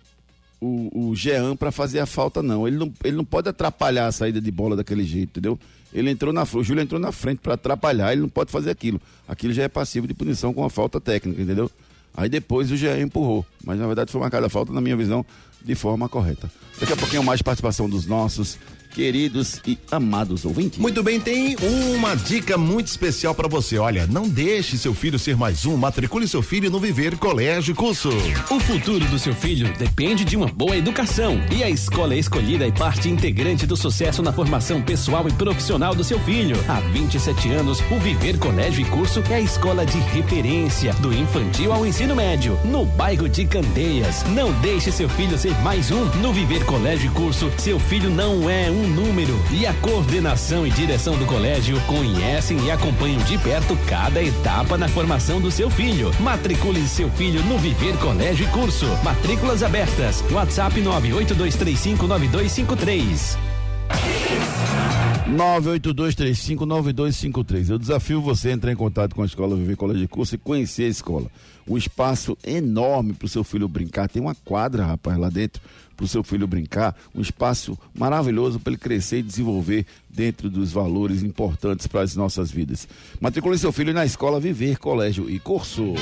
o, o Jean pra fazer a falta, não. Ele, não. ele não pode atrapalhar a saída de bola daquele jeito, entendeu? Ele entrou na frente, o Júlio entrou na frente pra atrapalhar, ele não pode fazer aquilo. Aquilo já é passivo de punição com a falta técnica, entendeu? Aí depois o Jean empurrou. Mas na verdade foi marcada a falta, na minha visão, de forma correta. Daqui a pouquinho mais participação dos nossos queridos e amados ouvintes. Muito bem, tem uma dica muito especial para você. Olha, não deixe seu filho ser mais um. Matricule seu filho no Viver Colégio Curso. O futuro do seu filho depende de uma boa educação. E a escola escolhida é parte integrante do sucesso na formação pessoal e profissional do seu filho. Há 27 anos, o Viver Colégio e Curso é a escola de referência, do infantil ao ensino médio, no bairro de Candeias. Não deixe seu filho ser mais um. No Viver Colégio e Curso, seu filho não é um número. E a coordenação e direção do colégio conhecem e acompanham de perto cada etapa na formação do seu filho. Matricule seu filho no Viver Colégio e Curso. Matrículas abertas. WhatsApp 982359253. 982359253. Eu desafio você a entrar em contato com a escola Viver Colégio de Curso e conhecer a escola. Um espaço enorme para o seu filho brincar. Tem uma quadra, rapaz, lá dentro para o seu filho brincar. Um espaço maravilhoso para ele crescer e desenvolver dentro dos valores importantes para as nossas vidas. Matricule seu filho na escola Viver Colégio e Curso.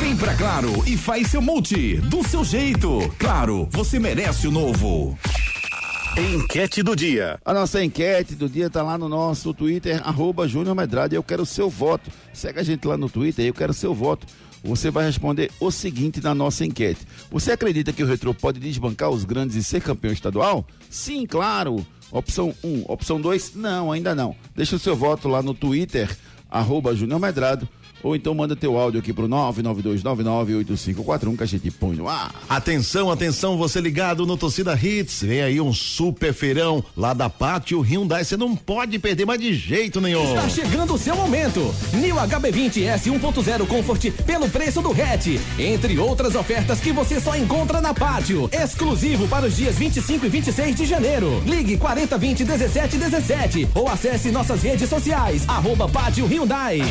Vem pra Claro e faz seu multi do seu jeito. Claro, você merece o novo. Enquete do dia. A nossa enquete do dia tá lá no nosso Twitter, arroba Júnior. Eu quero seu voto. Segue a gente lá no Twitter, eu quero seu voto. Você vai responder o seguinte na nossa enquete. Você acredita que o Retro pode desbancar os grandes e ser campeão estadual? Sim, claro. Opção 1. Um. Opção 2, não, ainda não. Deixa o seu voto lá no Twitter, arroba Júnior Medrado. Ou então manda teu áudio aqui pro 992998541 que a gente põe no ar. Atenção, atenção, você ligado no Torcida Hits. Vem aí um super feirão lá da Pátio Hyundai. Você não pode perder mais de jeito nenhum. Está chegando o seu momento. New HB20 S 1.0 Comfort pelo preço do hatch. Entre outras ofertas que você só encontra na Pátio. Exclusivo para os dias 25 e 26 de janeiro. Ligue 4020 1717 ou acesse nossas redes sociais. Arroba Pátio Hyundai.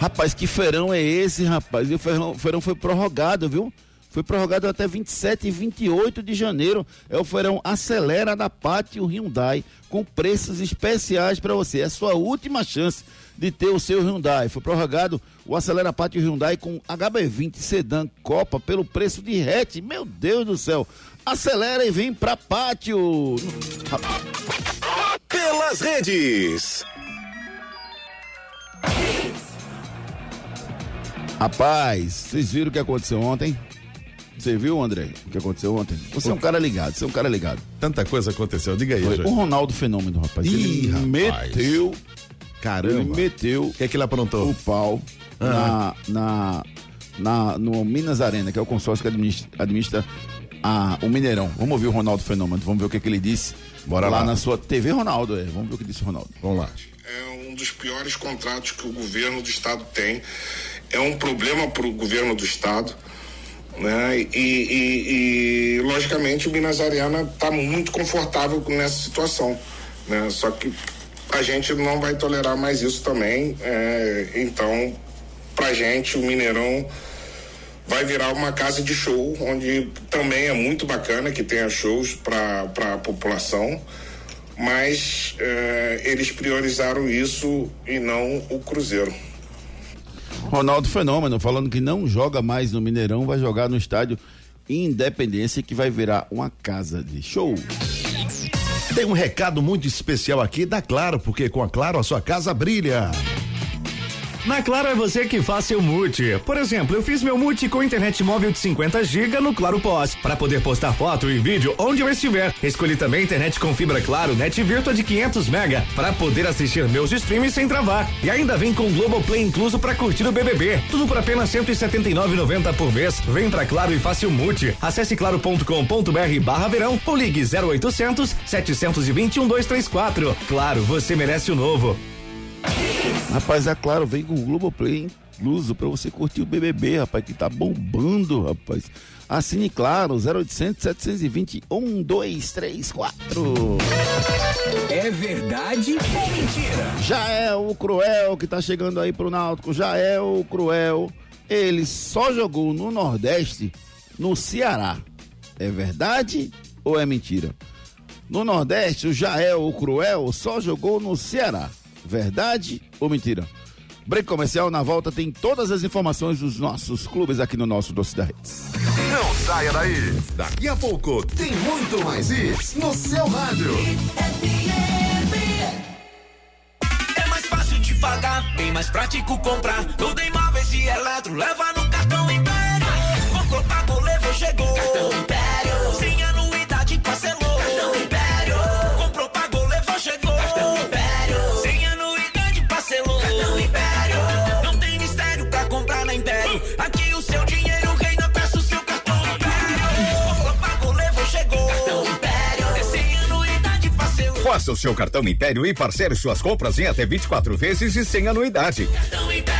Rapaz, que feirão é esse, rapaz? E o feirão, foi prorrogado, viu? Foi prorrogado até 27 e 28 de janeiro. É o feirão Acelera da Pátio Hyundai, com preços especiais para você. É a sua última chance de ter o seu Hyundai. Foi prorrogado o Acelera Pátio Hyundai com HB20 Sedan Copa pelo preço de hatch. Meu Deus do céu. Acelera e vem pra Pátio. Pelas redes. Rapaz, vocês viram o que aconteceu ontem? Você viu, André, o que aconteceu ontem? Você é um cara ligado, você é um cara ligado. Tanta coisa aconteceu, diga aí, Foi o Ronaldo Fenômeno, rapaz. Ih, ele rapaz. meteu. Caramba. Ele meteu. O que é que ele aprontou? O pau Ah. na, na, na, no Minas Arena, que é o consórcio que administra, administra a, o Mineirão. Vamos ouvir o Ronaldo Fenômeno, vamos ver o que, que ele disse. Bora lá. na sua TV Ronaldo, é. Vamos ver o que disse o Ronaldo. Vamos lá. É um dos piores contratos que o governo do estado tem. É um problema para o governo do estado. Né? E, e- e, logicamente o Minas Arena está muito confortável nessa situação. Né? Só que a gente não vai tolerar mais isso também. É, então, pra gente, o Mineirão vai virar uma casa de show, onde também é muito bacana que tenha shows para a população, mas eh, eles priorizaram isso e não o Cruzeiro. Ronaldo Fenômeno falando que não joga mais no Mineirão, vai jogar no estádio Independência, que vai virar uma casa de show. Tem um recado muito especial aqui da Claro, porque com a Claro a sua casa brilha. Na Claro é você que faz seu multi. Por exemplo, eu fiz meu multi com internet móvel de 50 GB no Claro Pós, para poder postar foto e vídeo onde eu estiver. Escolhi também internet com fibra Claro, net virtua de 500 mega, para poder assistir meus streams sem travar. E ainda vem com Globoplay incluso para curtir o BBB. Tudo por apenas 179,90 por mês. Vem pra Claro e faça o multi. Acesse claro.com.br barra verão ou ligue 0800 721 234. Claro, você merece o novo. Rapaz, é claro, vem com o Globoplay incluso pra você curtir o BBB, rapaz, que tá bombando, rapaz. Assine Claro, 0800 720 1234. É verdade ou mentira? Já é o Cruel que tá chegando aí pro Náutico, já é o Cruel. Ele só jogou no Nordeste, no Ceará. É verdade ou é mentira? No Nordeste, o Jael, o Cruel, só jogou no Ceará. Verdade ou mentira? Break comercial, na volta tem todas as informações dos nossos clubes aqui no nosso Doce da Redes. Não saia daí. Daqui a pouco tem muito mais isso no seu rádio. É mais fácil de pagar, bem mais prático comprar. Tudo em móveis e eletro, leva no cartão Império. Comprou, pagou, levou, chegou. Cartão Império. Faça o seu cartão Império e parcele suas compras em até 24 vezes e sem anuidade. Cartão Império.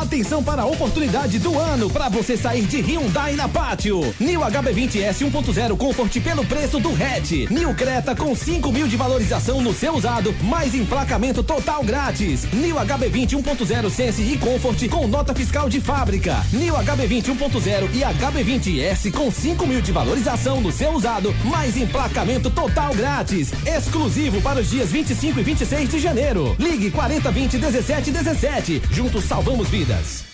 Atenção para a oportunidade do ano para você sair de Hyundai na Pátio. New HB20S 1.0 Comfort pelo preço do hatch. New Creta com 5 mil de valorização no seu usado, mais emplacamento total grátis. New HB20 1.0 Sense e Comfort com nota fiscal de fábrica. New HB20 1.0 e HB20S com 5 mil de valorização no seu usado, mais emplacamento total grátis. Exclusivo para os dias 25 e 26 de janeiro. Ligue 40 20 17 17. Juntos salvamos vidas. Bebidas.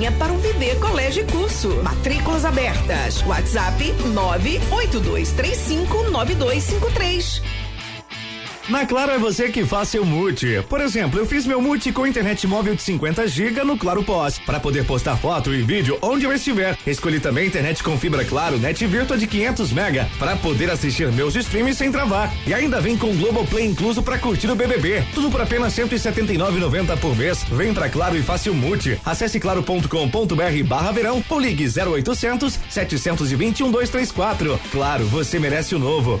Venha para o Viver Colégio e Curso. Matrículas abertas. WhatsApp 982359253. Na Claro é você que faz seu multi. Por exemplo, eu fiz meu multi com internet móvel de 50 GB no Claro Pós, para poder postar foto e vídeo onde eu estiver. Escolhi também internet com fibra Claro Net Virtua de 500 mega para poder assistir meus streams sem travar. E ainda vem com Global Play incluso para curtir o BBB. Tudo por apenas 179,90 por mês. Vem pra Claro e faça o multi. Acesse claro.com.br/barra verão ou ligue 0800 721 234. Claro, você merece o novo.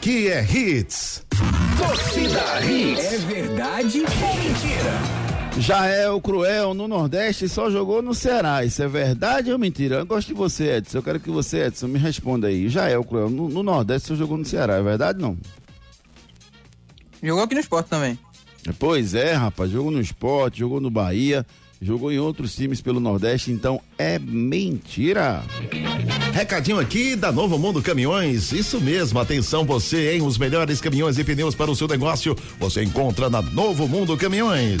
Aqui é Hits. Torcida Hits. É verdade ou mentira? Jael Cruel no Nordeste só jogou no Ceará. Isso é verdade ou mentira? Eu gosto de você, Edson. Eu quero que você, Edson, me responda aí. Jael Cruel no, no Nordeste só jogou no Ceará. É verdade ou não? Jogou aqui no esporte também. Pois é, rapaz. Jogou no esporte, jogou no Bahia, jogou em outros times pelo Nordeste. Então é mentira. Recadinho aqui da Novo Mundo Caminhões. Isso mesmo, atenção você, hein? Os melhores caminhões e pneus para o seu negócio você encontra na Novo Mundo Caminhões.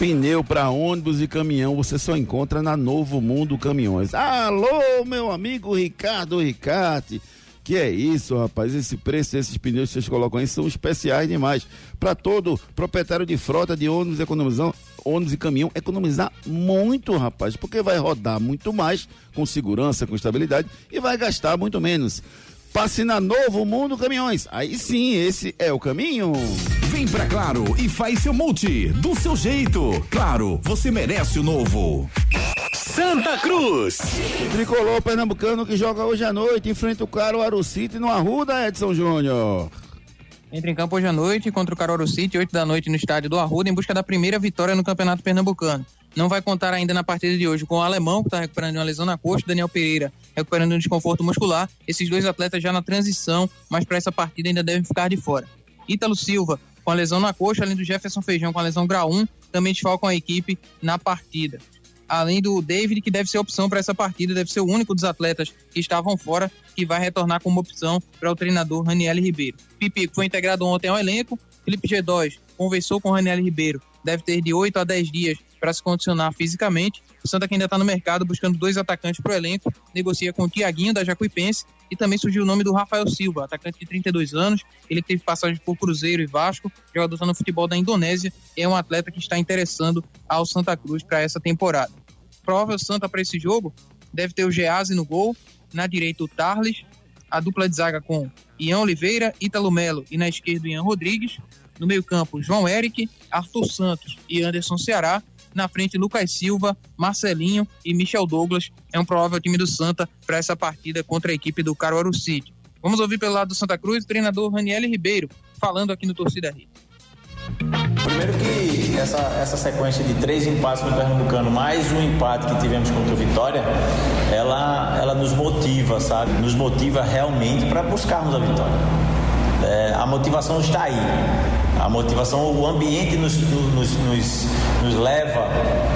Pneu para ônibus e caminhão você só encontra na Novo Mundo Caminhões. Alô, meu amigo Ricardo Ricarte. Que é isso, rapaz? Esse preço desses pneus que vocês colocam aí são especiais demais. Para todo proprietário de frota de ônibus economizar, ônibus e caminhão economizar muito, rapaz, porque vai rodar muito mais com segurança, com estabilidade e vai gastar muito menos. Passe na Novo Mundo Caminhões. Aí sim, esse é o caminho. Vem pra Claro e faz seu multi do seu jeito. Claro, você merece o novo. Santa Cruz. Tricolor pernambucano que joga hoje à noite enfrenta o Caruaru City no Arruda, Edson Júnior. Entra em campo hoje à noite contra o Caruaru City, 8 da noite no estádio do Arruda, em busca da primeira vitória no Campeonato Pernambucano. Não vai contar ainda na partida de hoje com o alemão, que está recuperando uma lesão na coxa, Daniel Pereira recuperando um desconforto muscular. Esses dois atletas já na transição, mas para essa partida ainda devem ficar de fora. Ítalo Silva com a lesão na coxa, além do Jefferson Feijão com a lesão grau 1, também desfalcam a equipe na partida. Além do David, que deve ser opção para essa partida, deve ser o único dos atletas que estavam fora que vai retornar como opção para o treinador Raniel Ribeiro. Pipi, que foi integrado ontem ao elenco, Felipe G2 conversou com Raniel Ribeiro, deve ter de 8 a 10 dias para se condicionar fisicamente. O Santa que ainda está no mercado buscando dois atacantes para o elenco, negocia com o Tiaguinho da Jacuipense e também surgiu o nome do Rafael Silva, atacante de 32 anos. Ele teve passagem por Cruzeiro e Vasco, jogador no futebol da Indonésia e é um atleta que está interessando ao Santa Cruz para essa temporada. Provável Santa para esse jogo deve ter o Geazi no gol, na direita o Tarles, a dupla de zaga com Ian Oliveira, Ítalo Melo e na esquerda Ian Rodrigues. No meio-campo, João Eric, Arthur Santos e Anderson Ceará. Na frente, Lucas Silva, Marcelinho e Michel Douglas. É um provável time do Santa para essa partida contra a equipe do Caruaru City. Vamos ouvir pelo lado do Santa Cruz o treinador Raniel Ribeiro, falando aqui no Torcida Rio. Primeiro que essa, essa sequência de três empates no Pernambucano, mais um empate que tivemos contra o Vitória, ela, ela nos motiva, sabe? Nos motiva realmente para buscarmos a vitória. É, a motivação está aí. A motivação, o ambiente nos, nos, nos, nos leva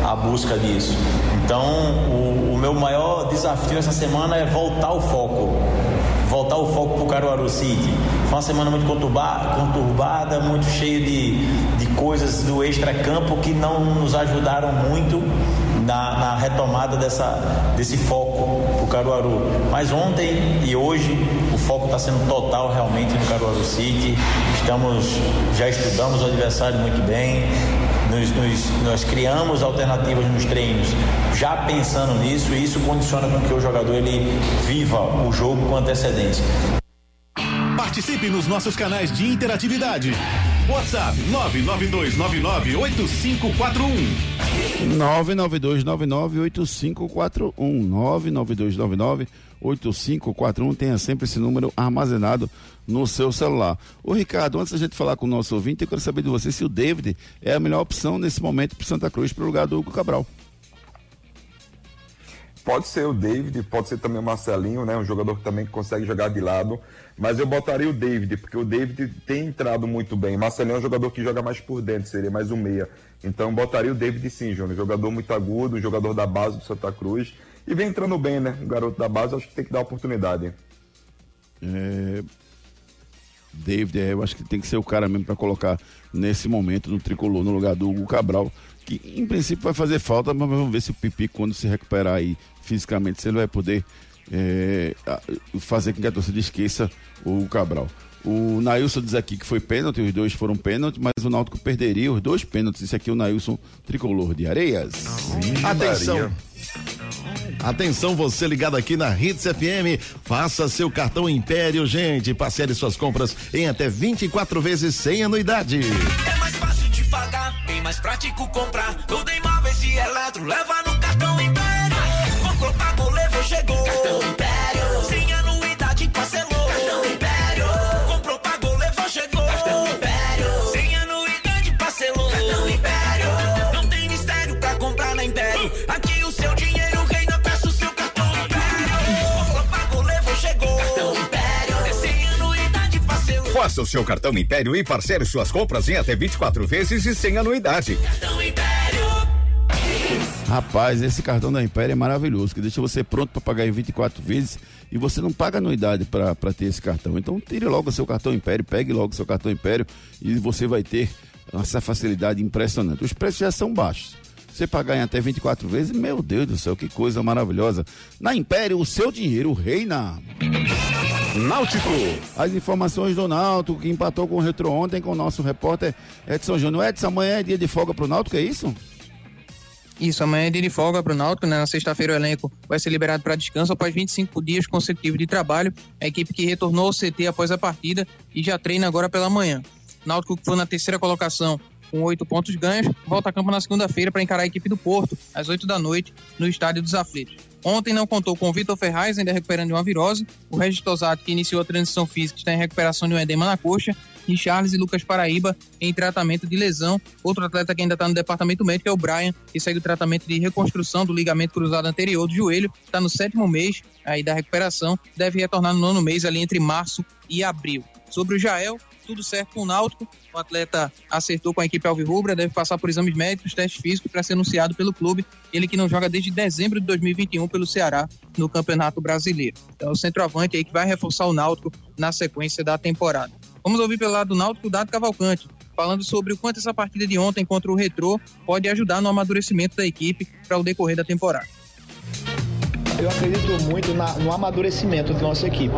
à busca disso. Então, o, o meu maior desafio essa semana é voltar o foco voltar o foco para o Caruaru City. Foi uma semana muito conturbada, muito cheia de, de coisas do extra-campo que não nos ajudaram muito na, na retomada dessa, desse foco para o Caruaru. Mas ontem e hoje foco está sendo total realmente no Caruaru City. Estamos, já estudamos o adversário muito bem, nos, nos, nós criamos alternativas nos treinos já pensando nisso e isso condiciona com que o jogador ele viva o jogo com antecedência. Participe nos nossos canais de interatividade. WhatsApp 992998541. 992998541. 992998541. Tenha sempre esse número armazenado no seu celular. Ô Ricardo, antes da gente falar com o nosso ouvinte, eu quero saber de você se o David é a melhor opção nesse momento para Santa Cruz para o lugar do Hugo Cabral. Pode ser o David, pode ser também o Marcelinho, né? Um jogador que também consegue jogar de lado. Mas eu botaria o David, porque o David tem entrado muito bem. Marcelinho é um jogador que joga mais por dentro, seria mais um meia. Então botaria o David sim, Júnior. Jogador muito agudo, jogador da base do Santa Cruz. E vem entrando bem, né? O garoto da base, acho que tem que dar oportunidade. É... David, é, eu acho que tem que ser o cara mesmo para colocar nesse momento no tricolor, no lugar do Hugo Cabral, que em princípio vai fazer falta, mas vamos ver se o Pipi, quando se recuperar aí fisicamente, se ele vai poder é, fazer com que a torcida esqueça o Hugo Cabral. O Nailson diz aqui que foi pênalti, os dois foram pênalti, mas o Náutico perderia os dois pênaltis. Esse aqui é o Nailson tricolor de Areias. Atenção. Atenção, você ligado aqui na Hits FM. Faça seu cartão Império, gente. Parcele suas compras em até 24 vezes sem anuidade. É mais fácil de pagar, bem mais prático comprar. Tudo em móveis e eletro, leva no cartão Império. Comprou, pagou, levou, chegou. Cartão Império. Faça o seu cartão Império e parcele suas compras em até 24 vezes e sem anuidade. Cartão Império. Rapaz, esse cartão da Império é maravilhoso, que deixa você pronto para pagar em 24 vezes e você não paga anuidade para ter esse cartão. Então tire logo o seu cartão Império, pegue logo o seu cartão Império e você vai ter essa facilidade impressionante. Os preços já são baixos. Você pagar em até 24 vezes, meu Deus do céu, que coisa maravilhosa. Na Império, o seu dinheiro reina. Náutico. As informações do Náutico, que empatou com o Retro ontem com o nosso repórter Edson Júnior. Edson, amanhã é dia de folga pro Náutico, é isso? Isso, amanhã é dia de folga para o Náutico, né? Na sexta-feira o elenco vai ser liberado para descanso após 25 dias consecutivos de trabalho. A equipe que retornou ao CT após a partida e já treina agora pela manhã. Náutico que foi na terceira colocação com oito pontos ganhos, volta a campo na segunda-feira para encarar a equipe do Porto, às 8 da noite, no Estádio dos Aflitos. Ontem não contou com o Vitor Ferraz, ainda recuperando de uma virose, o Regis Tosato, que iniciou a transição física, está em recuperação de um edema na coxa, e Charles e Lucas Paraíba em tratamento de lesão. Outro atleta que ainda está no departamento médico é o Brian, que segue o tratamento de reconstrução do ligamento cruzado anterior do joelho, está no sétimo mês aí da recuperação, deve retornar no nono mês, ali entre março e abril. Sobre o Jael, tudo certo com o Náutico. O atleta acertou com a equipe Alvirrubra, deve passar por exames médicos, testes físicos para ser anunciado pelo clube. Ele que não joga desde dezembro de 2021 pelo Ceará no Campeonato Brasileiro. Então, o centroavante aí que vai reforçar o Náutico na sequência da temporada. Vamos ouvir pelo lado do Náutico Dado Cavalcante, falando sobre o quanto essa partida de ontem contra o Retrô pode ajudar no amadurecimento da equipe para o decorrer da temporada. Eu acredito muito na, no amadurecimento da nossa equipe.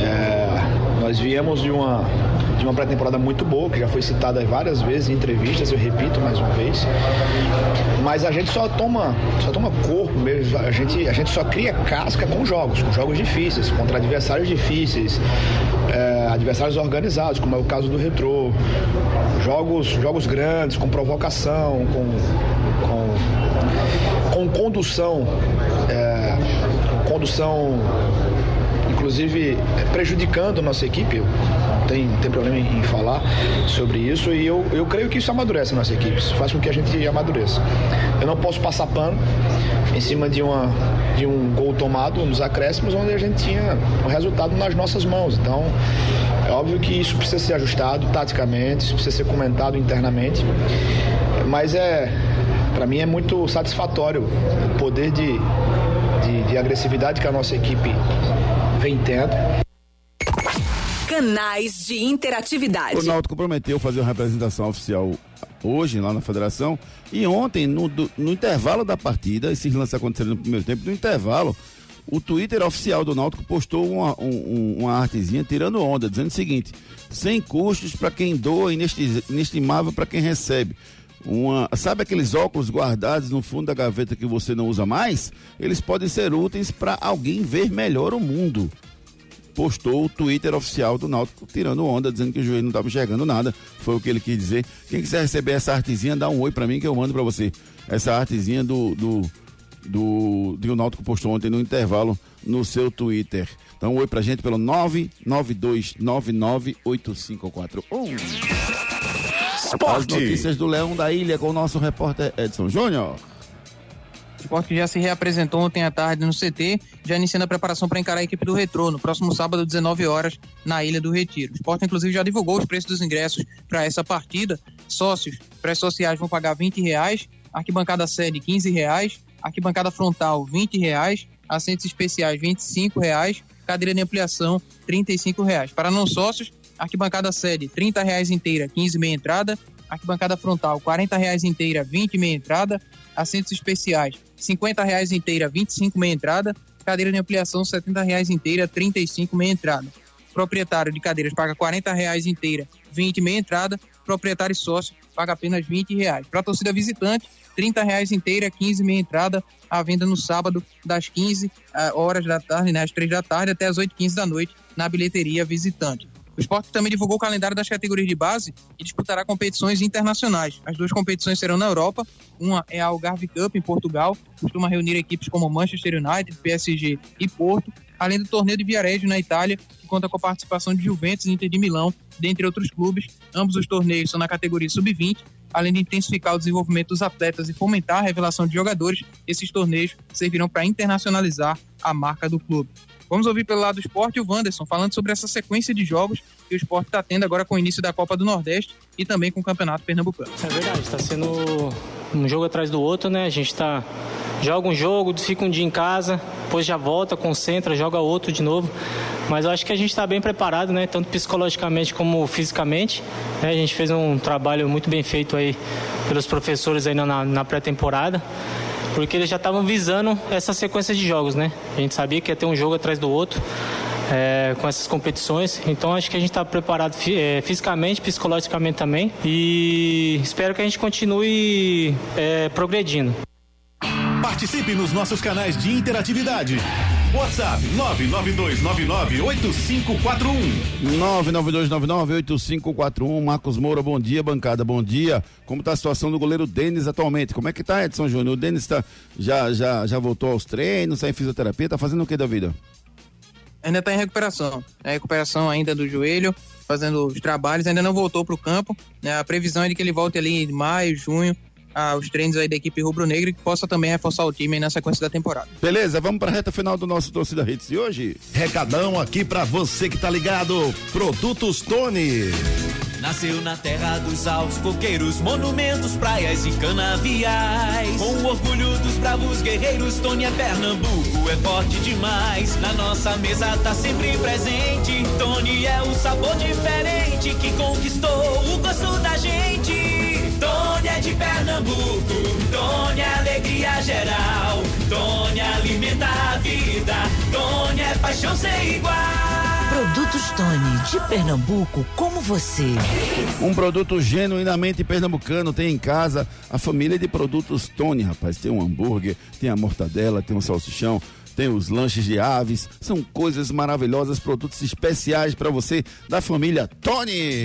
É, nós viemos de uma, de uma pré-temporada muito boa, que já foi citada várias vezes em entrevistas, eu repito mais uma vez. Mas a gente só toma, só toma corpo mesmo, a gente, a gente só cria casca com jogos, com jogos difíceis, contra adversários difíceis, é, adversários organizados, como é o caso do Retrô. Jogos, jogos grandes, com provocação, com, com, com condução. É, condução inclusive prejudicando a nossa equipe. Não tem, problema em, falar sobre isso e eu, eu creio que isso amadurece nossa equipe, isso faz com que a gente amadureça. Eu não posso passar pano em cima de, uma, de um gol tomado nos acréscimos onde a gente tinha o resultado nas nossas mãos. Então, é óbvio que isso precisa ser ajustado taticamente, isso precisa ser comentado internamente, mas é para mim é muito satisfatório o poder de, de, de agressividade que a nossa equipe vem tendo. Canais de interatividade. O Náutico prometeu fazer uma representação oficial hoje lá na federação e ontem, no, do, no intervalo da partida, esses lances aconteceram no primeiro tempo, no intervalo, o Twitter oficial do Náutico postou uma, um, uma artezinha tirando onda, dizendo o seguinte: sem custos para quem doa, inestimável para quem recebe. Uma, sabe aqueles óculos guardados no fundo da gaveta que você não usa mais? Eles podem ser úteis para alguém ver melhor o mundo. Postou o Twitter oficial do Náutico tirando onda, dizendo que o joelho não estava enxergando nada. Foi o que ele quis dizer. Quem quiser receber essa artezinha, dá um oi para mim que eu mando para você. Essa artezinha do do do que o Náutico postou ontem no intervalo no seu Twitter. Então, um oi pra gente pelo 992998541. As notícias do Leão da Ilha com o nosso repórter Edson Júnior. O esporte já se reapresentou ontem à tarde no CT, já iniciando a preparação para encarar a equipe do Retrô no próximo sábado, 19 horas, na Ilha do Retiro. O esporte, inclusive, já divulgou os preços dos ingressos para essa partida. Sócios pré-sociais vão pagar 20 reais, arquibancada sede 15 reais, arquibancada frontal 20 reais, assentos especiais 25 reais, cadeira de ampliação 35 reais. Para não sócios, arquibancada sede 30 reais inteira, 15 meia entrada, arquibancada frontal 40 reais inteira, 20 meia entrada, assentos especiais 50 reais inteira, 25 meia entrada, cadeira de ampliação 70 reais inteira, 35 meia entrada. Proprietário de cadeiras paga 40 reais inteira, 20 meia entrada, proprietário e sócio paga apenas 20 reais. Para torcida visitante, 30 reais inteira, 15 meia entrada, à venda no sábado, das 15 uh, horas da tarde, né, às 3 da tarde, até às 8 15 da noite, na bilheteria visitante. O esporte também divulgou o calendário das categorias de base e disputará competições internacionais. As duas competições serão na Europa. Uma é a Algarve Cup, em Portugal, costuma reunir equipes como Manchester United, PSG e Porto, além do torneio de Viareggio na Itália, que conta com a participação de Juventus e Inter de Milão, dentre outros clubes. Ambos os torneios são na categoria sub-20 além de intensificar o desenvolvimento dos atletas e fomentar a revelação de jogadores, esses torneios servirão para internacionalizar a marca do clube. Vamos ouvir pelo lado do esporte o Wanderson falando sobre essa sequência de jogos que o esporte está tendo agora com o início da Copa do Nordeste e também com o Campeonato Pernambucano. É verdade, está sendo um jogo atrás do outro, né? A gente está joga um jogo, fica um dia em casa, depois já volta, concentra, joga outro de novo. Mas eu acho que a gente está bem preparado, né? Tanto psicologicamente como fisicamente. Né? A gente fez um trabalho muito bem feito aí pelos professores aí na, na pré-temporada. Porque eles já estavam visando essa sequência de jogos, né? A gente sabia que ia ter um jogo atrás do outro. É, com essas competições. Então acho que a gente está preparado é, fisicamente, psicologicamente também. E espero que a gente continue é, progredindo. Participe nos nossos canais de interatividade. WhatsApp 992998541. 992998541. Marcos Moura, bom dia, bancada, bom dia. Como está a situação do goleiro Denis atualmente? Como é que tá, Edson Júnior? O Denis tá, já, já, já voltou aos treinos, está em fisioterapia, tá fazendo o que da vida? Ainda está em recuperação. É recuperação ainda do joelho, fazendo os trabalhos, ainda não voltou para o campo. Né? A previsão é de que ele volte ali em maio, junho, aos treinos aí da equipe rubro-negra e que possa também reforçar o time na sequência da temporada. Beleza, vamos para a reta final do nosso Torcida Hits de hoje. Recadão aqui para você que tá ligado. Produtos Tony. Nasceu na terra dos altos coqueiros, monumentos, praias e canaviais. Com o orgulho dos bravos guerreiros, Tony é Pernambuco, é forte demais. Na nossa mesa tá sempre presente. Tony é o sabor diferente que conquistou o gosto da gente. Tony é de Pernambuco, Tony é alegria geral, Tony alimenta a vida, Tony é paixão sem igual. Produtos Tony, de Pernambuco, como você. Um produto genuinamente pernambucano tem em casa a família de produtos Tony, rapaz. Tem um hambúrguer, tem a mortadela, tem um salsichão tem os lanches de aves, são coisas maravilhosas, produtos especiais para você da família Tony.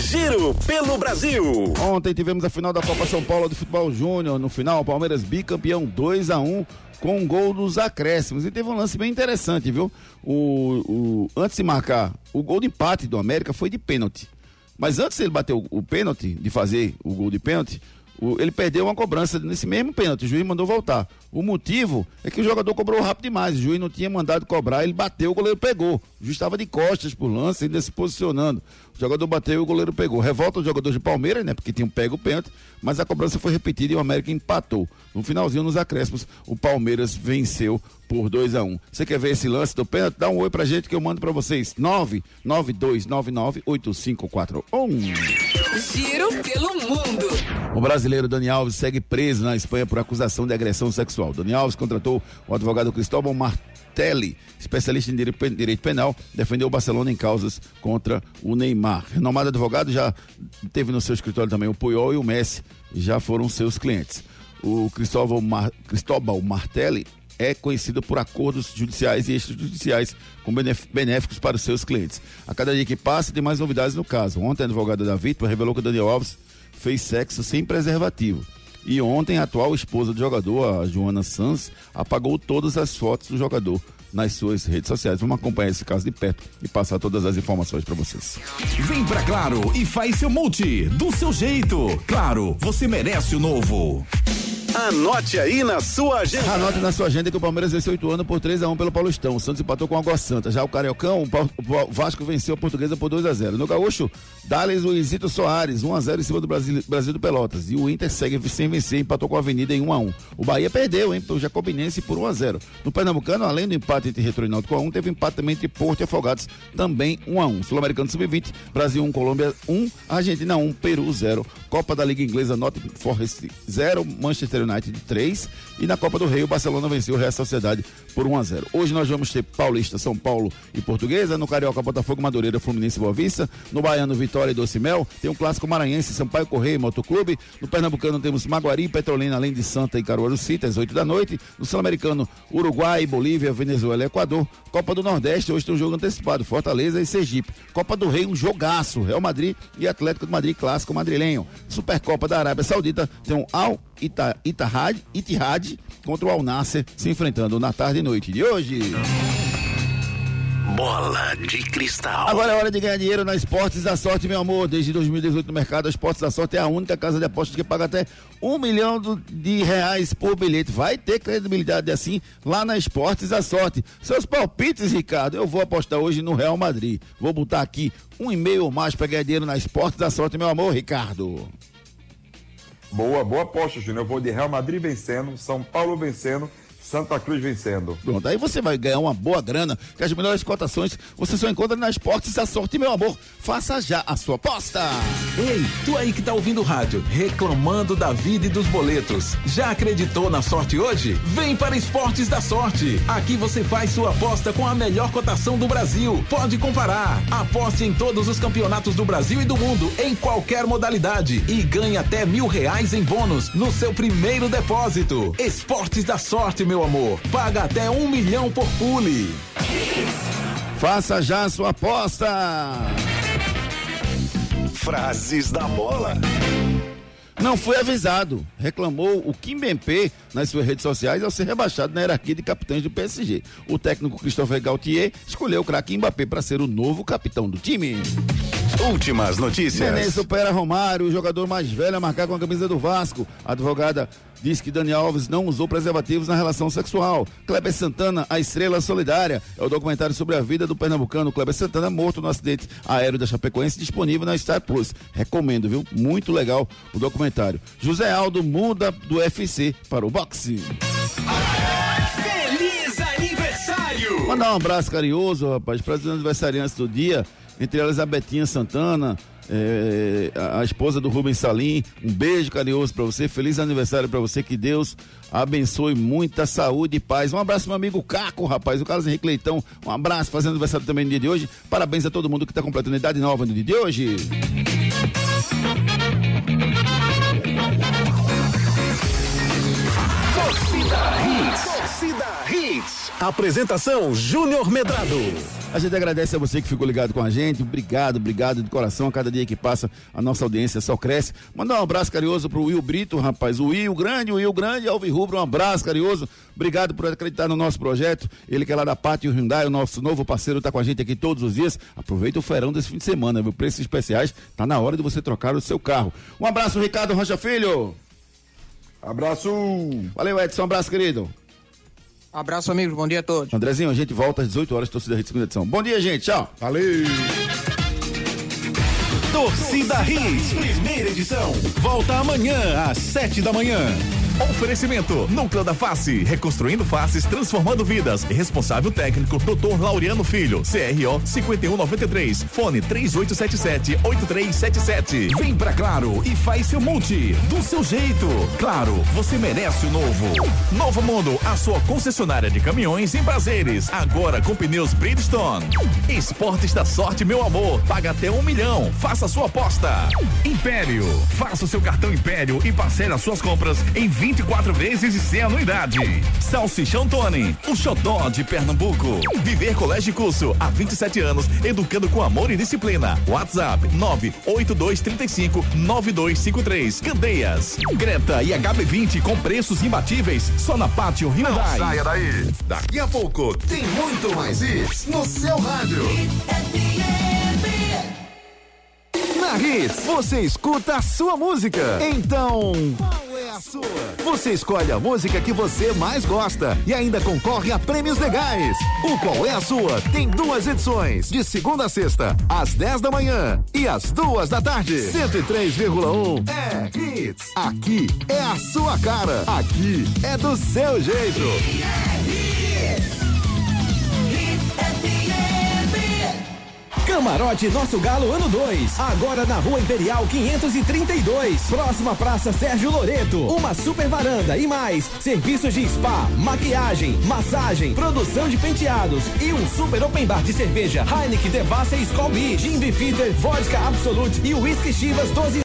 Giro pelo Brasil. Ontem tivemos a final da Copa São Paulo de Futebol Júnior. No final, Palmeiras bicampeão 2 a 1 com um gol dos acréscimos. E teve um lance bem interessante, viu? O, o, antes de marcar, o gol de empate do América foi de pênalti. Mas antes ele bater o, o pênalti, de fazer o gol de pênalti, o, ele perdeu uma cobrança nesse mesmo pênalti. O juiz mandou voltar. O motivo é que o jogador cobrou rápido demais. O juiz não tinha mandado cobrar, ele bateu, o goleiro pegou. O juiz estava de costas pro lance, ainda se posicionando. O jogador bateu e o goleiro pegou. Revolta os jogadores de Palmeiras, né? Porque tinham pego o pênalti, mas a cobrança foi repetida e o América empatou. No finalzinho, nos acréscimos, o Palmeiras venceu por 2 a 1 um. Você quer ver esse lance do pênalti? Dá um oi pra gente que eu mando pra vocês. 992998541. Giro pelo mundo. O brasileiro Dani Alves segue preso na Espanha por acusação de agressão sexual. Dani Alves contratou o advogado Cristóbal Martelli, especialista em direito penal, defendeu o Barcelona em causas contra o Neymar. Renomado advogado já teve no seu escritório também o Puyol e o Messi, já foram seus clientes. O Mar... Cristóbal Martelli é conhecido por acordos judiciais e extrajudiciais com benéficos para os seus clientes. A cada dia que passa, tem mais novidades no caso. Ontem, a advogada da vítima revelou que o Daniel Alves fez sexo sem preservativo. E ontem, a atual esposa do jogador, a Joana Sanz, apagou todas as fotos do jogador nas suas redes sociais. Vamos acompanhar esse caso de perto e passar todas as informações para vocês. Vem pra Claro e faz seu multi do seu jeito. Claro, você merece o novo. Anote aí na sua agenda. Anote na sua agenda que o Palmeiras venceu 8 anos por 3 a 1 pelo Paulistão. O Santos empatou com a Água Santa. Já o Cariocão, o Vasco venceu a Portuguesa por 2 a 0. No Gaúcho, Dales Luizito Soares, 1 a 0 em cima do Brasil, Brasil do Pelotas. E o Inter segue sem vencer, empatou com a Avenida em 1 a 1. O Bahia perdeu, hein, pro Jacobinense por 1 a 0. No Pernambucano, além do empate entre Retro e Náutico a 1, teve empate também entre Porto e Afogados, também 1 a 1. Sul-Americano Sub-20, Brasil 1, Colômbia 1, Argentina 1, Peru 0. Copa da Liga Inglesa, Nottingham Forest 0, Manchester United 3 e na Copa do Rei, o Barcelona venceu o Real Sociedade por 1 a 0. Hoje nós vamos ter Paulista, São Paulo e Portuguesa. No Carioca, Botafogo, Madureira, Fluminense e Boa Vista. No Baiano, Vitória e Docimel. Tem um clássico maranhense, Sampaio Correia e Motoclube. No Pernambucano temos Maguari e Petrolina, além de Santa e Caruaru City, às 8 da noite. No Sul-Americano, Uruguai, Bolívia, Venezuela e Equador. Copa do Nordeste, hoje tem um jogo antecipado, Fortaleza e Sergipe. Copa do Rei, um jogaço, Real Madrid e Atlético de Madrid, clássico madrilenho. Supercopa da Arábia Saudita, tem um Al Ita, Itahad, Itihad contra o Al Nasser se enfrentando na tarde e noite de hoje. Bola de cristal. Agora é hora de ganhar dinheiro na Esportes da Sorte, meu amor. Desde 2018 no mercado, a Esportes da Sorte é a única casa de apostas que paga até um milhão de reais por bilhete. Vai ter credibilidade assim lá na Esportes da Sorte. Seus palpites, Ricardo, eu vou apostar hoje no Real Madrid. Vou botar aqui um e meio ou mais para ganhar dinheiro na Esportes da Sorte, meu amor, Ricardo. Boa, boa aposta, Júnior. Eu vou de Real Madrid vencendo, São Paulo vencendo Santa Cruz vencendo. Pronto, aí você vai ganhar uma boa grana, que as melhores cotações você só encontra nas Esportes da Sorte, meu amor. Faça já a sua aposta. Ei, tu aí que tá ouvindo o rádio, reclamando da vida e dos boletos. Já acreditou na sorte hoje? Vem para Esportes da Sorte. Aqui você faz sua aposta com a melhor cotação do Brasil. Pode comparar. Aposte em todos os campeonatos do Brasil e do mundo, em qualquer modalidade. E ganhe até mil reais em bônus no seu primeiro depósito. Esportes da Sorte, meu amor. Paga até um milhão por pule. Faça já a sua aposta. Frases da bola. Não foi avisado. Reclamou o Kim Bempê nas suas redes sociais ao ser rebaixado na hierarquia de capitães do PSG. O técnico Christopher Gaultier escolheu o craque Mbappé para ser o novo capitão do time. Últimas notícias. Nenê supera Romário, o jogador mais velho a marcar com a camisa do Vasco. A advogada diz que Dani Alves não usou preservativos na relação sexual. Kleber Santana, a estrela solidária. É o documentário sobre a vida do pernambucano Kleber Santana, morto no acidente aéreo da Chapecoense, disponível na Star Plus. Recomendo, viu? Muito legal o documentário. José Aldo muda do UFC para o boxe. Feliz aniversário! Mandar um abraço carinhoso, rapaz, para os aniversariantes do dia, entre elas a Betinha Santana, é, a, a, esposa do Rubens Salim. Um beijo carinhoso para você, feliz aniversário para você, que Deus abençoe muita saúde e paz. Um abraço, meu amigo Caco, rapaz, o Carlos Henrique Leitão. Um abraço, fazendo aniversário também no dia de hoje. Parabéns a todo mundo que está completando idade nova no dia de hoje. Torcida Hits. Torcida Hits. Apresentação Júnior Medrado. A gente agradece a você que ficou ligado com a gente. Obrigado, obrigado de coração. A cada dia que passa, a nossa audiência só cresce. Mandar um abraço carinhoso pro Will Brito, rapaz. O Will Grande, o Will Grande, Alvi Rubro, um abraço carinhoso. Obrigado por acreditar no nosso projeto. Ele que é lá da Pátio Hyundai, o nosso novo parceiro, está com a gente aqui todos os dias. Aproveita o ferão desse fim de semana, viu? Preços especiais, tá na hora de você trocar o seu carro. Um abraço, Ricardo Rocha Filho. Abraço. Valeu, Edson. Um abraço, querido. Abraço, amigos. Bom dia a todos. Andrezinho, a gente volta às 18 horas, torcida Hits, segunda edição. Bom dia, gente. Tchau. Valeu. Torcida Hits, primeira edição. Volta amanhã às 7 da manhã. Oferecimento: Núcleo da Face, reconstruindo faces, transformando vidas. Responsável técnico: Dr. Laureano Filho, CRO 5193, fone 3877-8377. Vem pra Claro e faz seu multi do seu jeito. Claro, você merece o novo. Novo Mundo, a sua concessionária de caminhões em prazeres. Agora com pneus Bridgestone. Esportes da sorte, meu amor. Paga até um milhão. Faça sua aposta. Império. Faça o seu cartão Império e parcele as suas compras em 24 vezes e sem anuidade. Salsichão Tony, o xodó de Pernambuco. Viver Colégio e Curso, há 27 anos, educando com amor e disciplina. WhatsApp 98235 9253. Candeias. Greta e HB20 com preços imbatíveis só na Pátio Hyundai. Não saia daí. Daqui a pouco tem muito mais isso no seu rádio. Na Hits, você escuta a sua música. Então, Você escolhe a música que você mais gosta e ainda concorre a prêmios legais. O Qual é a Sua tem duas edições, de segunda a sexta, às 10 da manhã e às duas da tarde. 103,1 é Hits. Aqui é a sua cara. Aqui é do seu jeito. Camarote Nosso Galo Ano 2. Agora na Rua Imperial 532. Próxima Praça Sérgio Loreto. Uma super varanda e mais. Serviços de spa, maquiagem, massagem, produção de penteados e um super open bar de cerveja. Heineken, Devassa e Skol Beach. Gin Bifitter, Vodka Absolute e Whisky Chivas 12